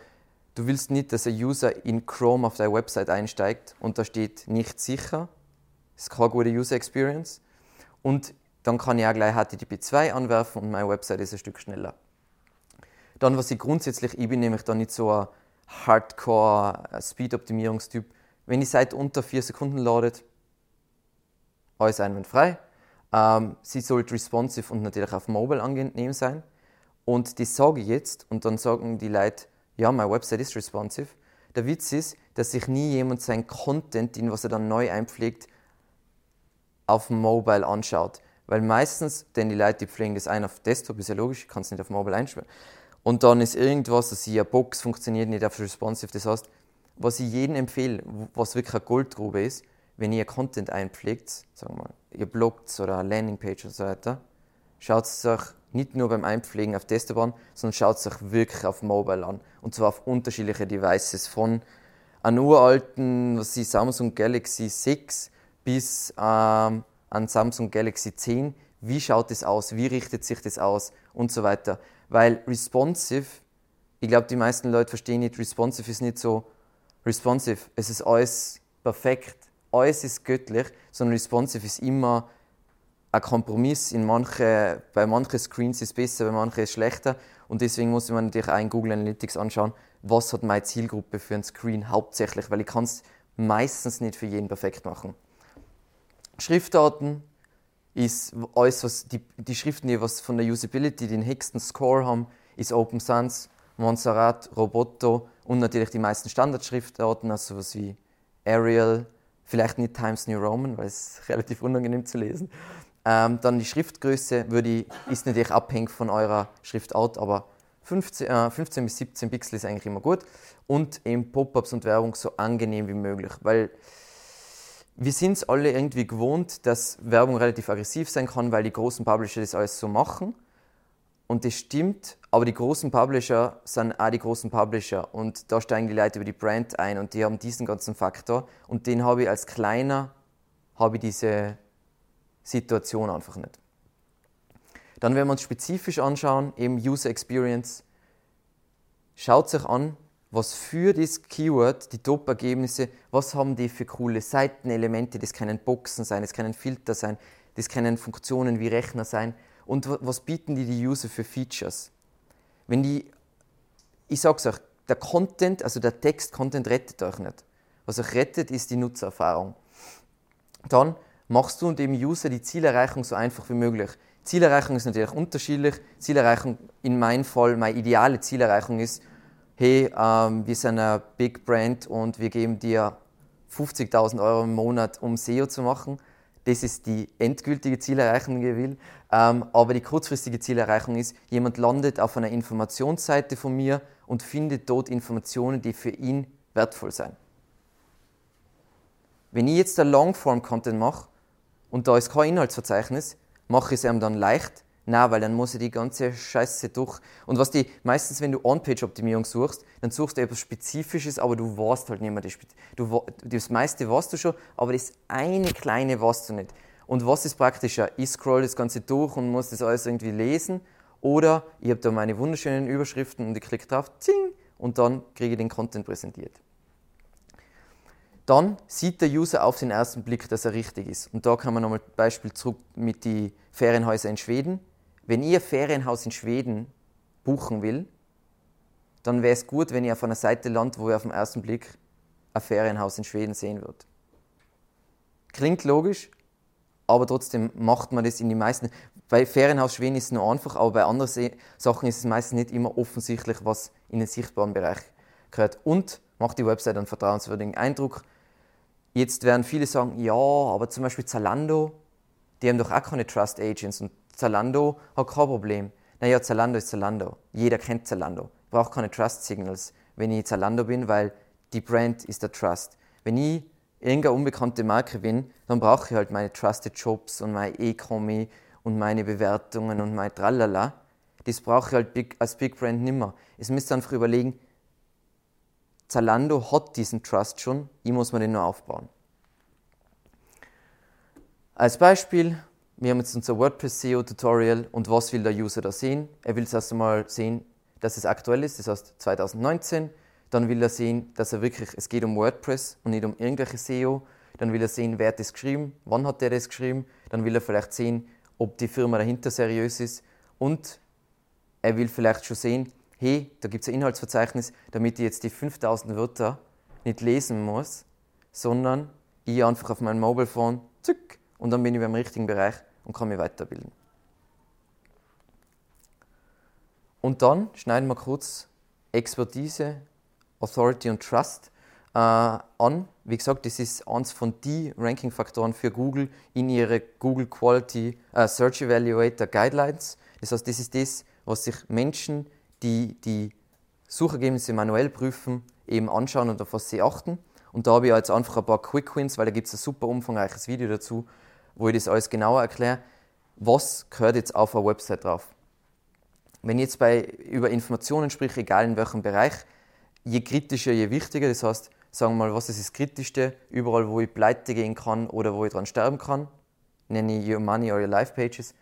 du willst nicht, dass ein User in Chrome auf deine Website einsteigt und da steht nicht sicher. Das ist keine gute User Experience. Und dann kann ich auch gleich HTTP 2 anwerfen und meine Website ist ein Stück schneller. Dann, was ich grundsätzlich, ich bin nämlich da nicht so ein Hardcore-Speed-Optimierungstyp. Wenn die Seite unter 4 Sekunden ladet, alles einwandfrei. Ähm, sie sollte responsive und natürlich auf Mobile angenehm sein. Und das sage ich jetzt und dann sagen die Leute, ja, meine Website ist responsive. Der Witz ist, dass sich nie jemand sein Content, den was er dann neu einpflegt, auf Mobile anschaut. Weil meistens, denn die Leute die pflegen das ein auf Desktop, ist ja logisch, ich kann es nicht auf Mobile einspielen. Und dann ist irgendwas, dass eine Box funktioniert nicht auf Responsive. Das heißt, was ich jedem empfehle, was wirklich eine Goldgrube ist, wenn ihr Content einpflegt, sagen wir mal, ihr bloggt oder eine Landingpage und so weiter, schaut es euch nicht nur beim Einpflegen auf Desktop an, sondern schaut es euch wirklich auf Mobile an. Und zwar auf unterschiedliche Devices, von einem uralten was ist, Samsung Galaxy 6 bis ähm, an Samsung Galaxy 10, wie schaut es aus, wie richtet sich das aus? Und so weiter. Weil responsive, ich glaube, die meisten Leute verstehen nicht, responsive ist nicht so responsive, es ist alles perfekt, alles ist göttlich, sondern responsive ist immer ein Kompromiss. In manche, bei manchen Screens ist es besser, bei manchen ist es schlechter. Und deswegen muss man natürlich auch in Google Analytics anschauen, was hat meine Zielgruppe für ein Screen hauptsächlich, weil ich kann es meistens nicht für jeden perfekt machen. Schriftarten ist alles, was die, die Schriften, die was von der Usability den höchsten Score haben, ist Open Sans, Montserrat, Roboto und natürlich die meisten Standardschriftarten, also sowas wie Arial, vielleicht nicht Times New Roman, weil es <laughs> relativ unangenehm zu lesen. Ähm, dann die Schriftgröße würde, ist natürlich abhängig von eurer Schriftart, aber 15, äh, 15 bis 17 Pixel ist eigentlich immer gut. Und eben Pop-ups und Werbung so angenehm wie möglich, weil wir sind es alle irgendwie gewohnt, dass Werbung relativ aggressiv sein kann, weil die großen Publisher das alles so machen. Und das stimmt, aber die großen Publisher sind auch die großen Publisher. Und da steigen die Leute über die Brand ein und die haben diesen ganzen Faktor. Und den habe ich als Kleiner, habe ich diese Situation einfach nicht. Dann, wenn wir uns spezifisch anschauen, eben User Experience, schaut sich an, was für das Keyword, die Top-Ergebnisse, was haben die für coole Seitenelemente, das können Boxen sein, das können Filter sein, das können Funktionen wie Rechner sein und was bieten die die User für Features. Wenn die, ich sag's euch, der Content, also der Text-Content rettet euch nicht. Was euch rettet, ist die Nutzererfahrung. Dann machst du und dem User die Zielerreichung so einfach wie möglich. Zielerreichung ist natürlich unterschiedlich. Zielerreichung, in meinem Fall, meine ideale Zielerreichung ist, hey, ähm, wir sind eine Big Brand und wir geben dir 50.000 Euro im Monat, um SEO zu machen. Das ist die endgültige Zielerreichung, die ich will. Ähm, aber die kurzfristige Zielerreichung ist, jemand landet auf einer Informationsseite von mir und findet dort Informationen, die für ihn wertvoll sind. Wenn ich jetzt ein Longform-Content mache und da ist kein Inhaltsverzeichnis, mache ich es ihm dann leicht? Nein, weil dann muss ich die ganze Scheiße durch. Und was die meistens, wenn du On-Page-Optimierung suchst, dann suchst du etwas Spezifisches, aber du weißt halt nicht mehr. Das, du, das meiste weißt du schon, aber das eine kleine weißt du nicht. Und was ist praktischer? Ich scroll das Ganze durch und muss das alles irgendwie lesen. Oder ich habe da meine wunderschönen Überschriften und ich klicke drauf, zing, und dann kriege ich den Content präsentiert dann sieht der User auf den ersten Blick, dass er richtig ist. Und da kann man nochmal Beispiel zurück mit den Ferienhäusern in Schweden. Wenn ihr Ferienhaus in Schweden buchen will, dann wäre es gut, wenn ihr auf einer Seite landet, wo ihr auf den ersten Blick ein Ferienhaus in Schweden sehen würdet. Klingt logisch, aber trotzdem macht man das in die meisten. Bei Ferienhaus Schweden ist es nur einfach, aber bei anderen Sachen ist es meistens nicht immer offensichtlich, was in den sichtbaren Bereich gehört. Und macht die Website einen vertrauenswürdigen Eindruck. Jetzt werden viele sagen, ja, aber zum Beispiel Zalando, die haben doch auch keine Trust Agents und Zalando hat kein Problem. Naja, Zalando ist Zalando. Jeder kennt Zalando. Ich brauche keine Trust Signals, wenn ich Zalando bin, weil die Brand ist der Trust. Wenn ich irgendeine unbekannte Marke bin, dann brauche ich halt meine Trusted Jobs und mein E-Commerce und meine Bewertungen und mein Tralala. Das brauche ich halt als Big Brand nimmer. Es müsst einfach überlegen, Zalando hat diesen Trust schon, ich muss mir den nur aufbauen. Als Beispiel, wir haben jetzt unser WordPress SEO Tutorial und was will der User da sehen? Er will zuerst einmal sehen, dass es aktuell ist, das heißt 2019. Dann will er sehen, dass er wirklich, es geht um WordPress und nicht um irgendwelche SEO. Dann will er sehen, wer hat das geschrieben, wann hat der das geschrieben. Dann will er vielleicht sehen, ob die Firma dahinter seriös ist. Und er will vielleicht schon sehen, hey, da gibt es ein Inhaltsverzeichnis, damit ich jetzt die 5000 Wörter nicht lesen muss, sondern ich einfach auf mein Mobile Phone, zück, und dann bin ich beim richtigen Bereich und kann mich weiterbilden. Und dann schneiden wir kurz Expertise, Authority und Trust äh, an. Wie gesagt, das ist eins von die Ranking-Faktoren für Google in ihre Google Quality äh, Search Evaluator Guidelines. Das heißt, das ist das, was sich Menschen die die Suchergebnisse manuell prüfen, eben anschauen und auf was sie achten. Und da habe ich jetzt einfach ein paar Quick Wins, weil da gibt es ein super umfangreiches Video dazu, wo ich das alles genauer erkläre. Was gehört jetzt auf einer Website drauf? Wenn ich jetzt bei, über Informationen spreche, egal in welchem Bereich, je kritischer, je wichtiger. Das heißt, sagen wir mal, was ist das Kritischste? Überall, wo ich pleite gehen kann oder wo ich dran sterben kann, nenne ich Your Money or Your Life Pages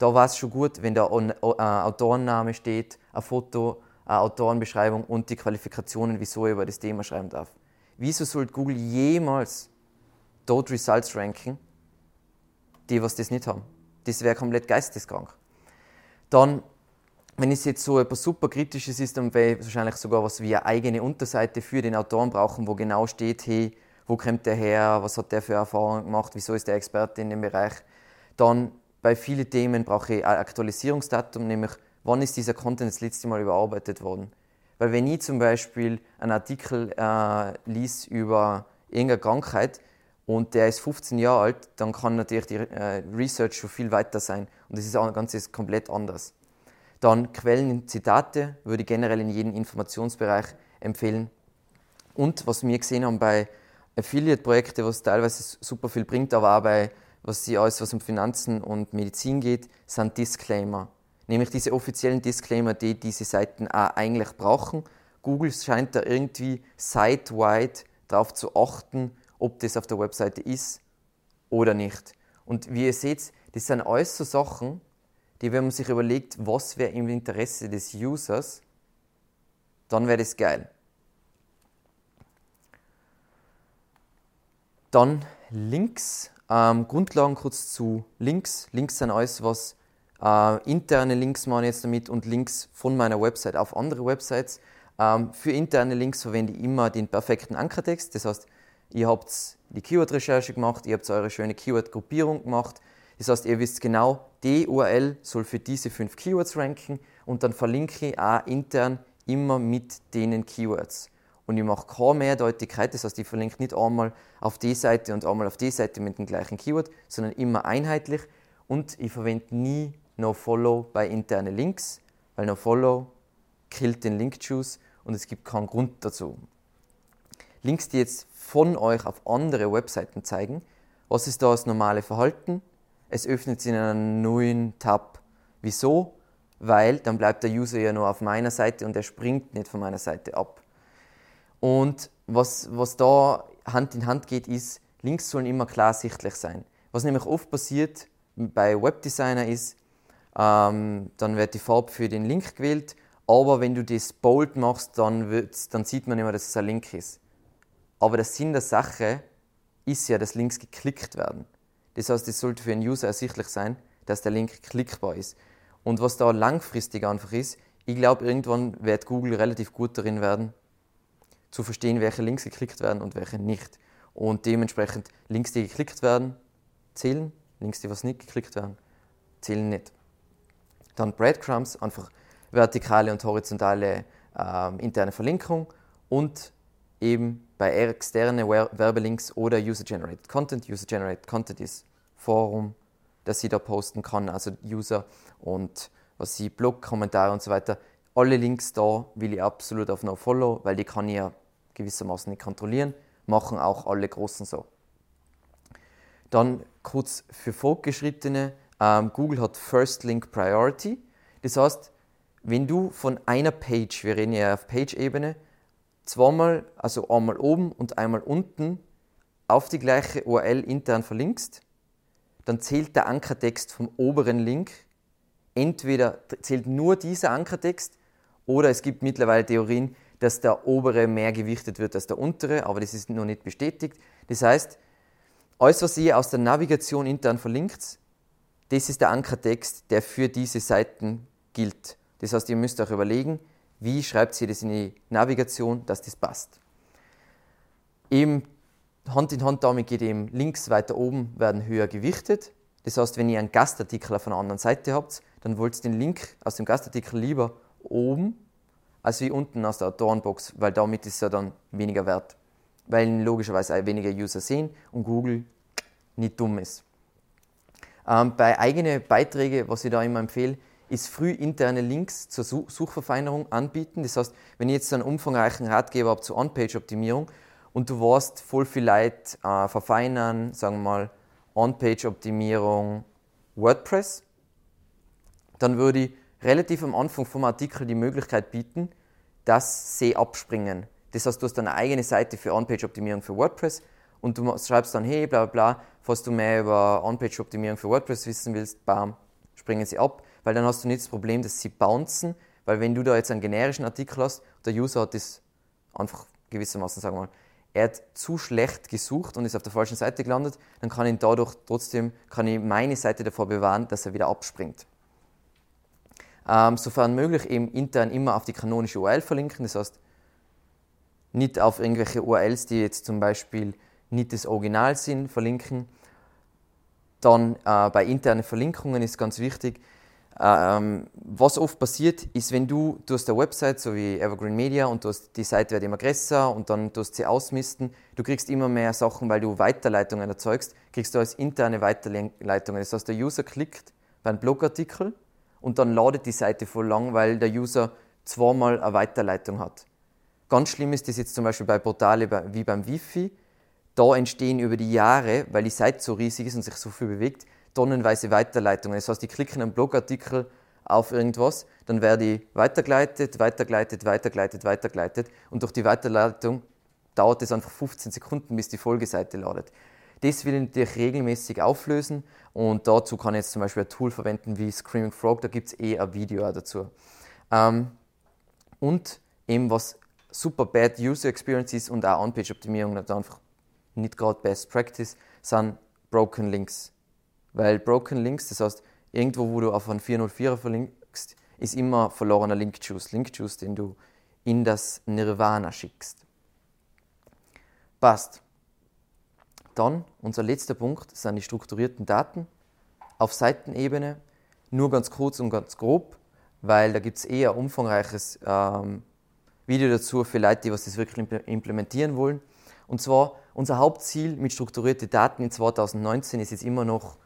da war es schon gut, wenn da ein Autorenname steht, ein Foto, eine Autorenbeschreibung und die Qualifikationen, wieso ich über das Thema schreiben darf. Wieso sollte Google jemals dort Results ranken, die was das nicht haben? Das wäre komplett geisteskrank. Dann, wenn es jetzt so etwas super Kritisches ist, dann wäre wahrscheinlich sogar was wie eine eigene Unterseite für den Autoren brauchen, wo genau steht, hey, wo kommt der her, was hat der für Erfahrungen gemacht, wieso ist der Experte in dem Bereich. Dann bei vielen Themen brauche ich ein Aktualisierungsdatum, nämlich wann ist dieser Content das letzte Mal überarbeitet worden. Weil wenn ich zum Beispiel einen Artikel äh, lies über irgendeine Krankheit und der ist 15 Jahre alt, dann kann natürlich die äh, Research schon viel weiter sein und das ist auch ganz komplett anders. Dann Quellen und Zitate würde ich generell in jedem Informationsbereich empfehlen. Und was wir gesehen haben bei Affiliate-Projekten, was teilweise super viel bringt, aber auch bei was sie alles, was um Finanzen und Medizin geht, sind Disclaimer. nämlich diese offiziellen Disclaimer, die diese Seiten auch eigentlich brauchen. Google scheint da irgendwie site-wide darauf zu achten, ob das auf der Webseite ist oder nicht. Und wie ihr seht, das sind alles so Sachen, die, wenn man sich überlegt, was wäre im Interesse des Users, dann wäre das geil. Dann Links. Ähm, Grundlagen kurz zu Links. Links sind alles, was äh, interne Links machen jetzt damit und Links von meiner Website auf andere Websites. Ähm, für interne Links verwende ich immer den perfekten Ankertext. Das heißt, ihr habt die Keyword-Recherche gemacht, ihr habt eure schöne Keyword-Gruppierung gemacht. Das heißt, ihr wisst genau, die URL soll für diese fünf Keywords ranken und dann verlinke ich auch intern immer mit denen Keywords. Und ich mache keine Mehrdeutigkeit, das heißt, ich verlinke nicht einmal auf die Seite und einmal auf die Seite mit dem gleichen Keyword, sondern immer einheitlich. Und ich verwende nie NoFollow bei internen Links, weil NoFollow killt den Link-Juice und es gibt keinen Grund dazu. Links, die jetzt von euch auf andere Webseiten zeigen, was ist da das normale Verhalten? Es öffnet sich in einem neuen Tab. Wieso? Weil dann bleibt der User ja nur auf meiner Seite und er springt nicht von meiner Seite ab. Und was, was da Hand in Hand geht, ist, Links sollen immer klar sichtlich sein. Was nämlich oft passiert bei Webdesigner ist, ähm, dann wird die Farbe für den Link gewählt, aber wenn du das bold machst, dann, dann sieht man immer, dass es ein Link ist. Aber der Sinn der Sache ist ja, dass Links geklickt werden. Das heißt, es sollte für einen User ersichtlich sein, dass der Link klickbar ist. Und was da langfristig einfach ist, ich glaube, irgendwann wird Google relativ gut darin werden, zu verstehen, welche Links geklickt werden und welche nicht. Und dementsprechend Links, die geklickt werden, zählen, Links, die was nicht geklickt werden, zählen nicht. Dann Breadcrumbs, einfach vertikale und horizontale äh, interne Verlinkung und eben bei externen Werbelinks oder User-Generated Content. User-Generated Content ist Forum, das sie da posten kann, also User und was sie Blog, Kommentare und so weiter. Alle Links da will ich absolut auf NoFollow, weil die kann ich ja gewissermaßen nicht kontrollieren. Machen auch alle Großen so. Dann kurz für Fortgeschrittene. Ähm, Google hat First Link Priority. Das heißt, wenn du von einer Page, wir reden ja auf Page-Ebene, zweimal, also einmal oben und einmal unten auf die gleiche URL intern verlinkst, dann zählt der Ankertext vom oberen Link. Entweder zählt nur dieser Ankertext oder es gibt mittlerweile Theorien, dass der obere mehr gewichtet wird als der untere, aber das ist noch nicht bestätigt. Das heißt, alles, was ihr aus der Navigation intern verlinkt, das ist der Ankertext, der für diese Seiten gilt. Das heißt, ihr müsst euch überlegen, wie schreibt ihr das in die Navigation, dass das passt. Eben Hand in Hand damit geht eben Links weiter oben werden höher gewichtet. Das heißt, wenn ihr einen Gastartikel auf einer anderen Seite habt, dann wollt ihr den Link aus dem Gastartikel lieber oben als wie unten aus der Autorenbox, weil damit ist er dann weniger wert. Weil ihn logischerweise weniger User sehen und Google nicht dumm ist. Ähm, bei eigenen Beiträgen, was ich da immer empfehle, ist früh interne Links zur Suchverfeinerung anbieten. Das heißt, wenn ich jetzt einen umfangreichen Ratgeber habe zur On-Page-Optimierung und du warst voll viel Leid äh, verfeinern, sagen wir mal On-Page-Optimierung WordPress, dann würde ich relativ am Anfang vom Artikel die Möglichkeit bieten, dass sie abspringen. Das heißt, du hast eine eigene Seite für On-Page-Optimierung für WordPress und du schreibst dann, hey, bla bla bla, falls du mehr über On-Page-Optimierung für WordPress wissen willst, bam, springen sie ab weil dann hast du nicht das Problem, dass sie bouncen, weil wenn du da jetzt einen generischen Artikel hast, der User hat das einfach gewissermaßen, sagen wir mal, er hat zu schlecht gesucht und ist auf der falschen Seite gelandet, dann kann ich dadurch trotzdem, kann ich meine Seite davor bewahren, dass er wieder abspringt. Ähm, sofern möglich eben intern immer auf die kanonische URL verlinken, das heißt nicht auf irgendwelche URLs, die jetzt zum Beispiel nicht das Original sind, verlinken. Dann äh, bei internen Verlinkungen ist ganz wichtig, ähm, was oft passiert, ist, wenn du, du hast eine Website, so wie Evergreen Media, und du die Seite wird immer größer und dann tust sie ausmisten, du kriegst immer mehr Sachen, weil du Weiterleitungen erzeugst, kriegst du als interne Weiterleitungen. Das heißt, der User klickt bei einem Blogartikel und dann ladet die Seite voll lang, weil der User zweimal eine Weiterleitung hat. Ganz schlimm ist das jetzt zum Beispiel bei Portalen wie beim Wifi. Da entstehen über die Jahre, weil die Seite so riesig ist und sich so viel bewegt, tonnenweise Weiterleitungen. Das heißt, die klicken einen Blogartikel auf irgendwas, dann werde ich weitergeleitet, weitergeleitet, weitergeleitet, weitergeleitet und durch die Weiterleitung dauert es einfach 15 Sekunden, bis die Folgeseite ladet. Das will ich natürlich regelmäßig auflösen und dazu kann ich jetzt zum Beispiel ein Tool verwenden wie Screaming Frog, da gibt es eh ein Video dazu. Ähm, und eben was super bad User Experience ist und auch On-Page-Optimierung einfach nicht gerade Best Practice, sind Broken Links. Weil Broken Links, das heißt, irgendwo, wo du auf einen 404er verlinkst, ist immer verlorener Link-Juice. Link-Juice, den du in das Nirvana schickst. Passt. Dann, unser letzter Punkt, sind die strukturierten Daten auf Seitenebene. Nur ganz kurz und ganz grob, weil da gibt es eher umfangreiches ähm, Video dazu für Leute, die was das wirklich implementieren wollen. Und zwar, unser Hauptziel mit strukturierten Daten in 2019 ist jetzt immer noch,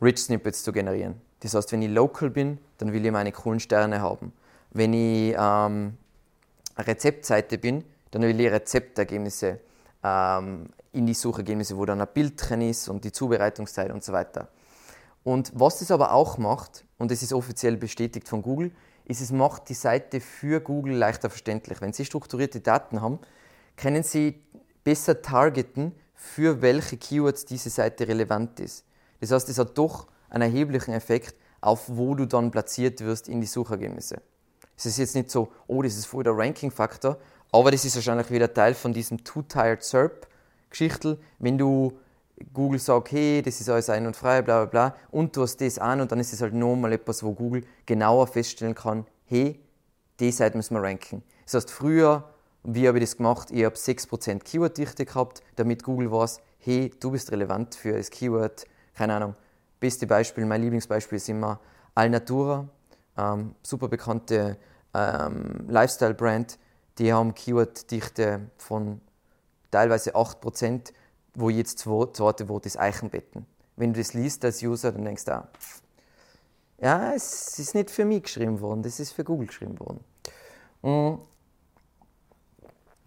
Rich Snippets zu generieren. Das heißt, wenn ich local bin, dann will ich meine coolen Sterne haben. Wenn ich ähm, eine Rezeptseite bin, dann will ich Rezeptergebnisse ähm, in die Suchergebnisse, wo dann ein Bild drin ist und die Zubereitungszeit und so weiter. Und was das aber auch macht, und das ist offiziell bestätigt von Google, ist, es macht die Seite für Google leichter verständlich. Wenn Sie strukturierte Daten haben, können Sie besser targeten, für welche Keywords diese Seite relevant ist. Das heißt, es hat doch einen erheblichen Effekt auf wo du dann platziert wirst in die Suchergebnisse. Es ist jetzt nicht so, oh, das ist voll der Ranking-Faktor, aber das ist wahrscheinlich wieder Teil von diesem Two-Tired SERP-Geschichtel. Wenn du Google sagt, hey, das ist alles ein und frei, bla bla bla, und du hast das an und dann ist es halt nochmal etwas, wo Google genauer feststellen kann, hey, die Seite müssen wir ranken. Das heißt, früher, wie habe ich das gemacht? Ich habe 6% Keyword-Dichte gehabt, damit Google weiß, hey, du bist relevant für das Keyword, keine Ahnung, beste Beispiel, mein Lieblingsbeispiel ist immer Alnatura, ähm, super bekannte ähm, Lifestyle-Brand. Die haben Keyword-Dichte von teilweise 8%, wo jetzt das zweite Wort ist Eichenbetten. Wenn du das liest als User, dann denkst du auch, ja, es ist nicht für mich geschrieben worden, das ist für Google geschrieben worden. Und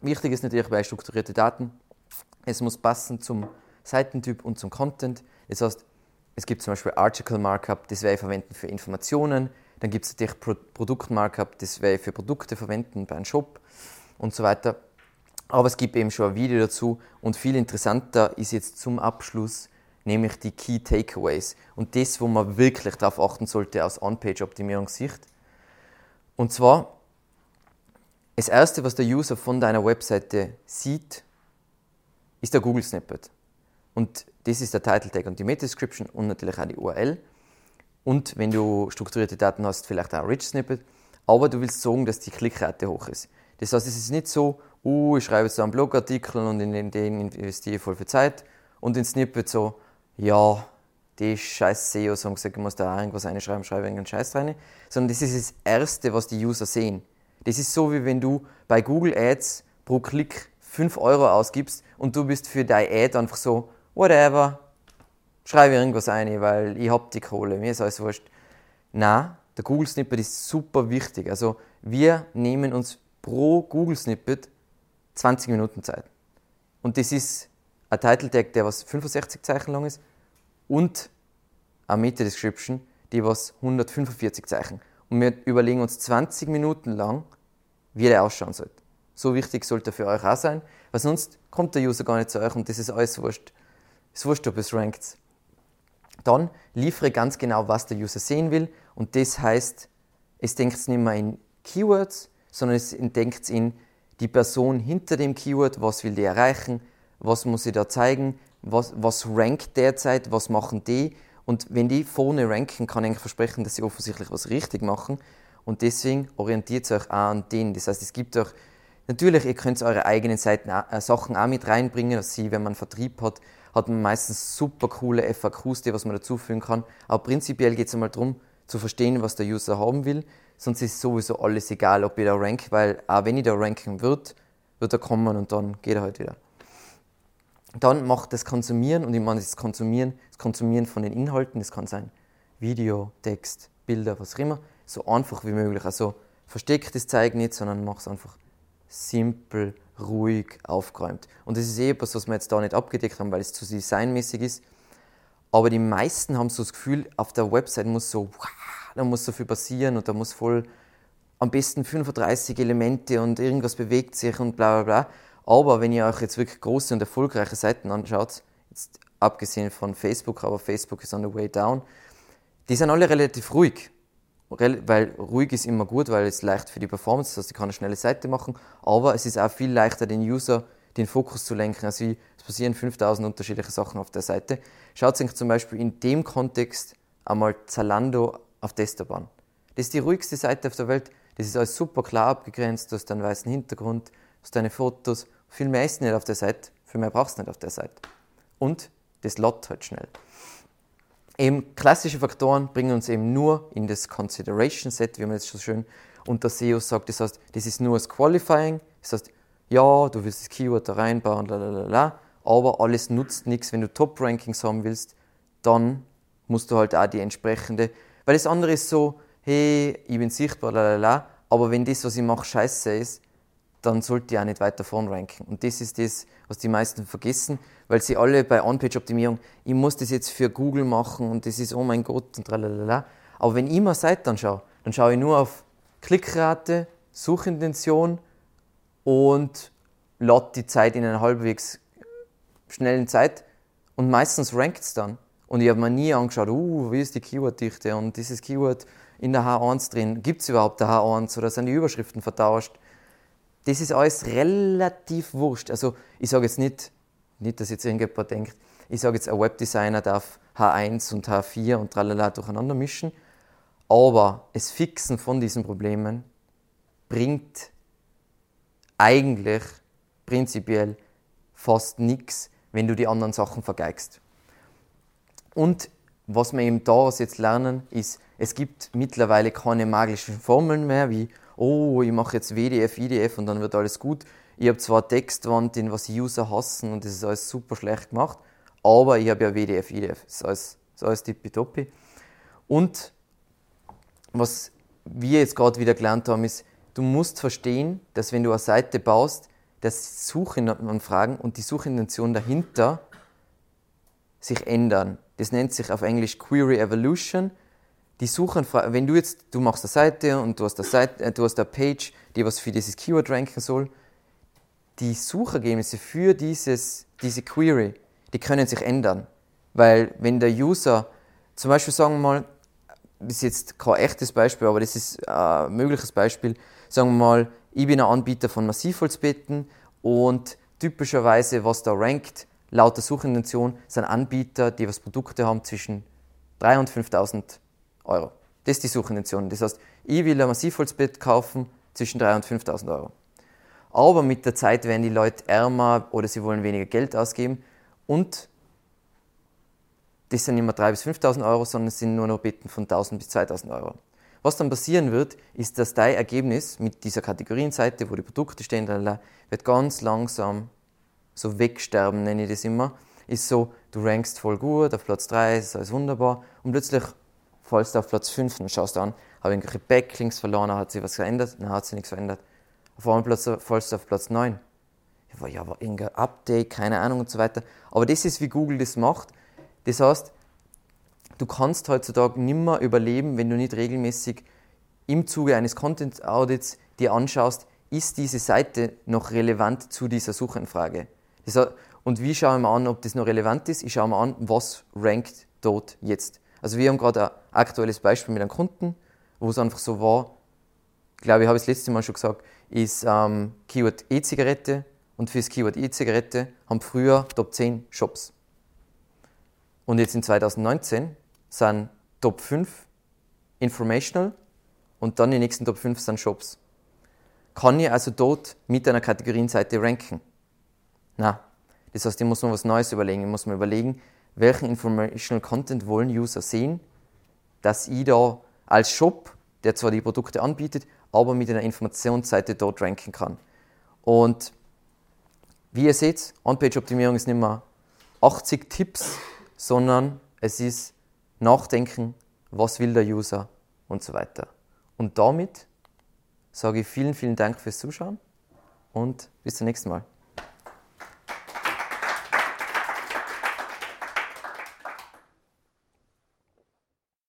wichtig ist natürlich bei strukturierten Daten, es muss passen zum Seitentyp und zum Content. Das heißt, es gibt zum Beispiel Article Markup, das werde ich verwenden für Informationen. Dann gibt es natürlich Pro Produkt Markup, das werde ich für Produkte verwenden bei einem Shop und so weiter. Aber es gibt eben schon ein Video dazu und viel interessanter ist jetzt zum Abschluss nämlich die Key Takeaways und das, wo man wirklich darauf achten sollte aus On-Page-Optimierungssicht. Und zwar, das erste, was der User von deiner Webseite sieht, ist der Google Snippet. Und das ist der Title Tag und die Meta Description und natürlich auch die URL. Und wenn du strukturierte Daten hast, vielleicht auch ein Rich Snippet. Aber du willst sagen, dass die Klickrate hoch ist. Das heißt, es ist nicht so, uh, ich schreibe jetzt einen Blogartikel und in den investiere ich voll viel Zeit. Und in Snippet so, ja, die scheiß SEOs haben gesagt, ich muss da irgendwas reinschreiben, schreibe irgendeinen Scheiß rein. Sondern das ist das Erste, was die User sehen. Das ist so, wie wenn du bei Google Ads pro Klick 5 Euro ausgibst und du bist für deine Ad einfach so, whatever, schreibe irgendwas ein, weil ich hab die Kohle, mir ist alles wurscht. Na, der Google Snippet ist super wichtig. Also wir nehmen uns pro Google Snippet 20 Minuten Zeit. Und das ist ein Title Tag, der was 65 Zeichen lang ist und eine Meta Description, die was 145 Zeichen. Und wir überlegen uns 20 Minuten lang, wie der ausschauen sollte. So wichtig sollte er für euch auch sein, weil sonst kommt der User gar nicht zu euch und das ist alles wurscht. Ist wurscht, ob es rankt. Dann liefere ganz genau, was der User sehen will. Und das heißt, es denkt nicht mehr in Keywords, sondern es denkt in die Person hinter dem Keyword, was will die erreichen, was muss sie da zeigen, was, was rankt derzeit, was machen die. Und wenn die vorne ranken, kann ich versprechen, dass sie offensichtlich was richtig machen. Und deswegen orientiert es euch auch an denen. Das heißt, es gibt euch, natürlich, ihr könnt eure eigenen Seiten, äh, Sachen auch mit reinbringen, sie, wenn man Vertrieb hat, hat man meistens super coole FAQs, die was man dazufügen kann. Aber prinzipiell geht es einmal darum, zu verstehen, was der User haben will. Sonst ist sowieso alles egal, ob ich da rank, weil auch wenn ich da ranken wird, wird er kommen und dann geht er halt wieder. Dann macht das Konsumieren, und ich meine das Konsumieren, das Konsumieren von den Inhalten, das kann sein Video, Text, Bilder, was auch immer, so einfach wie möglich. Also versteck das Zeigen nicht, sondern mach es einfach simpel, ruhig, aufgeräumt. Und das ist eh etwas, was wir jetzt da nicht abgedeckt haben, weil es zu designmäßig ist. Aber die meisten haben so das Gefühl, auf der Website muss so da muss so viel passieren und da muss voll am besten 35 Elemente und irgendwas bewegt sich und bla bla bla. Aber wenn ihr euch jetzt wirklich große und erfolgreiche Seiten anschaut, jetzt abgesehen von Facebook, aber Facebook ist on the way down, die sind alle relativ ruhig. Weil ruhig ist immer gut, weil es leicht für die Performance, das heißt, ich kann eine schnelle Seite machen, aber es ist auch viel leichter, den User den Fokus zu lenken. Also es passieren 5000 unterschiedliche Sachen auf der Seite. Schaut euch zum Beispiel in dem Kontext einmal Zalando auf Desktop an. Das ist die ruhigste Seite auf der Welt. Das ist alles super klar abgegrenzt. Du hast einen weißen Hintergrund, du hast deine Fotos. Viel mehr ist nicht auf der Seite, viel mehr brauchst du nicht auf der Seite. Und das lädt halt schnell. Eben klassische Faktoren bringen uns eben nur in das Consideration Set, wie man jetzt so schön unter SEO sagt. Das heißt, das ist nur das Qualifying. Das heißt, ja, du willst das Keyword da reinbauen, lalala, aber alles nutzt nichts. Wenn du Top-Rankings haben willst, dann musst du halt auch die entsprechende, weil das andere ist so, hey, ich bin sichtbar, lalala, aber wenn das, was ich mache, scheiße ist, dann sollte ich auch nicht weiter vorn ranken. Und das ist das, was die meisten vergessen, weil sie alle bei On-Page-Optimierung, ich muss das jetzt für Google machen und das ist, oh mein Gott, und lalala. Aber wenn ich mal Seite anschaue, dann schaue ich nur auf Klickrate, Suchintention und lade die Zeit in einer halbwegs schnellen Zeit und meistens rankt es dann. Und ich habe mir nie angeschaut, uh, wie ist die Keyword-Dichte und dieses Keyword in der H1 drin, gibt es überhaupt der H1 oder sind die Überschriften vertauscht? Das ist alles relativ wurscht. Also ich sage jetzt nicht, nicht, dass jetzt irgendjemand denkt, ich sage jetzt, ein Webdesigner darf H1 und H4 und tralala durcheinander mischen, aber das Fixen von diesen Problemen bringt eigentlich prinzipiell fast nichts, wenn du die anderen Sachen vergeigst. Und was wir eben daraus jetzt lernen, ist, es gibt mittlerweile keine magischen Formeln mehr, wie, oh, ich mache jetzt WDF, IDF und dann wird alles gut. Ich habe zwar Textwand, den was User hassen und das ist alles super schlecht gemacht, aber ich habe ja WDF, IDF, das ist alles, ist alles tippitoppi. Und was wir jetzt gerade wieder gelernt haben, ist, du musst verstehen, dass wenn du eine Seite baust, dass Suchanfragen und die Suchintention dahinter sich ändern. Das nennt sich auf Englisch Query Evolution. Die Suchanfragen, wenn du jetzt, du machst eine Seite und du hast eine, Seite, äh, du hast eine Page, die was für dieses Keyword ranken soll, die Suchergebnisse für dieses, diese Query, die können sich ändern. Weil wenn der User, zum Beispiel sagen wir mal, das ist jetzt kein echtes Beispiel, aber das ist ein mögliches Beispiel, sagen wir mal, ich bin ein Anbieter von Massivholzbetten und typischerweise, was da rankt, laut der Suchintention, sind Anbieter, die was Produkte haben zwischen 3.000 und 5.000 Euro. Das ist die Suchintention. Das heißt, ich will ein Massivholzbett kaufen zwischen 3.000 und 5.000 Euro. Aber mit der Zeit werden die Leute ärmer oder sie wollen weniger Geld ausgeben und das sind nicht mehr 3.000 bis 5.000 Euro, sondern es sind nur noch Betten von 1.000 bis 2.000 Euro. Was dann passieren wird, ist, dass dein Ergebnis mit dieser Kategorienseite, wo die Produkte stehen, wird ganz langsam so wegsterben, nenne ich das immer. Ist so, du rankst voll gut, auf Platz 3 ist alles wunderbar und plötzlich fallst du auf Platz 5 und schaust an, habe ich irgendwelche Backlinks verloren, hat sich was geändert? Nein, hat sich nichts verändert. Auf einmal fallst du auf Platz 9. Ja, war irgendein Update, keine Ahnung und so weiter. Aber das ist, wie Google das macht. Das heißt, du kannst heutzutage nimmer überleben, wenn du nicht regelmäßig im Zuge eines Content Audits dir anschaust, ist diese Seite noch relevant zu dieser Suchanfrage. Und wie schaue ich mir an, ob das noch relevant ist? Ich schaue mir an, was rankt dort jetzt. Also wir haben gerade ein aktuelles Beispiel mit einem Kunden, wo es einfach so war, ich glaube, ich habe es letzte Mal schon gesagt, ist ähm, Keyword E-Zigarette und für das Keyword E-Zigarette haben früher Top 10 Shops. Und jetzt in 2019 sind Top 5 Informational und dann die nächsten Top 5 sind Shops. Kann ich also dort mit einer Kategorienseite ranken? Na, das heißt, ich muss mir was Neues überlegen. Ich muss mir überlegen, welchen Informational Content wollen User sehen, dass ich da als Shop, der zwar die Produkte anbietet, aber mit einer Informationsseite dort ranken kann. Und wie ihr seht, On-Page-Optimierung ist nicht mehr 80 Tipps, sondern es ist nachdenken, was will der User und so weiter. Und damit sage ich vielen, vielen Dank fürs Zuschauen und bis zum nächsten Mal.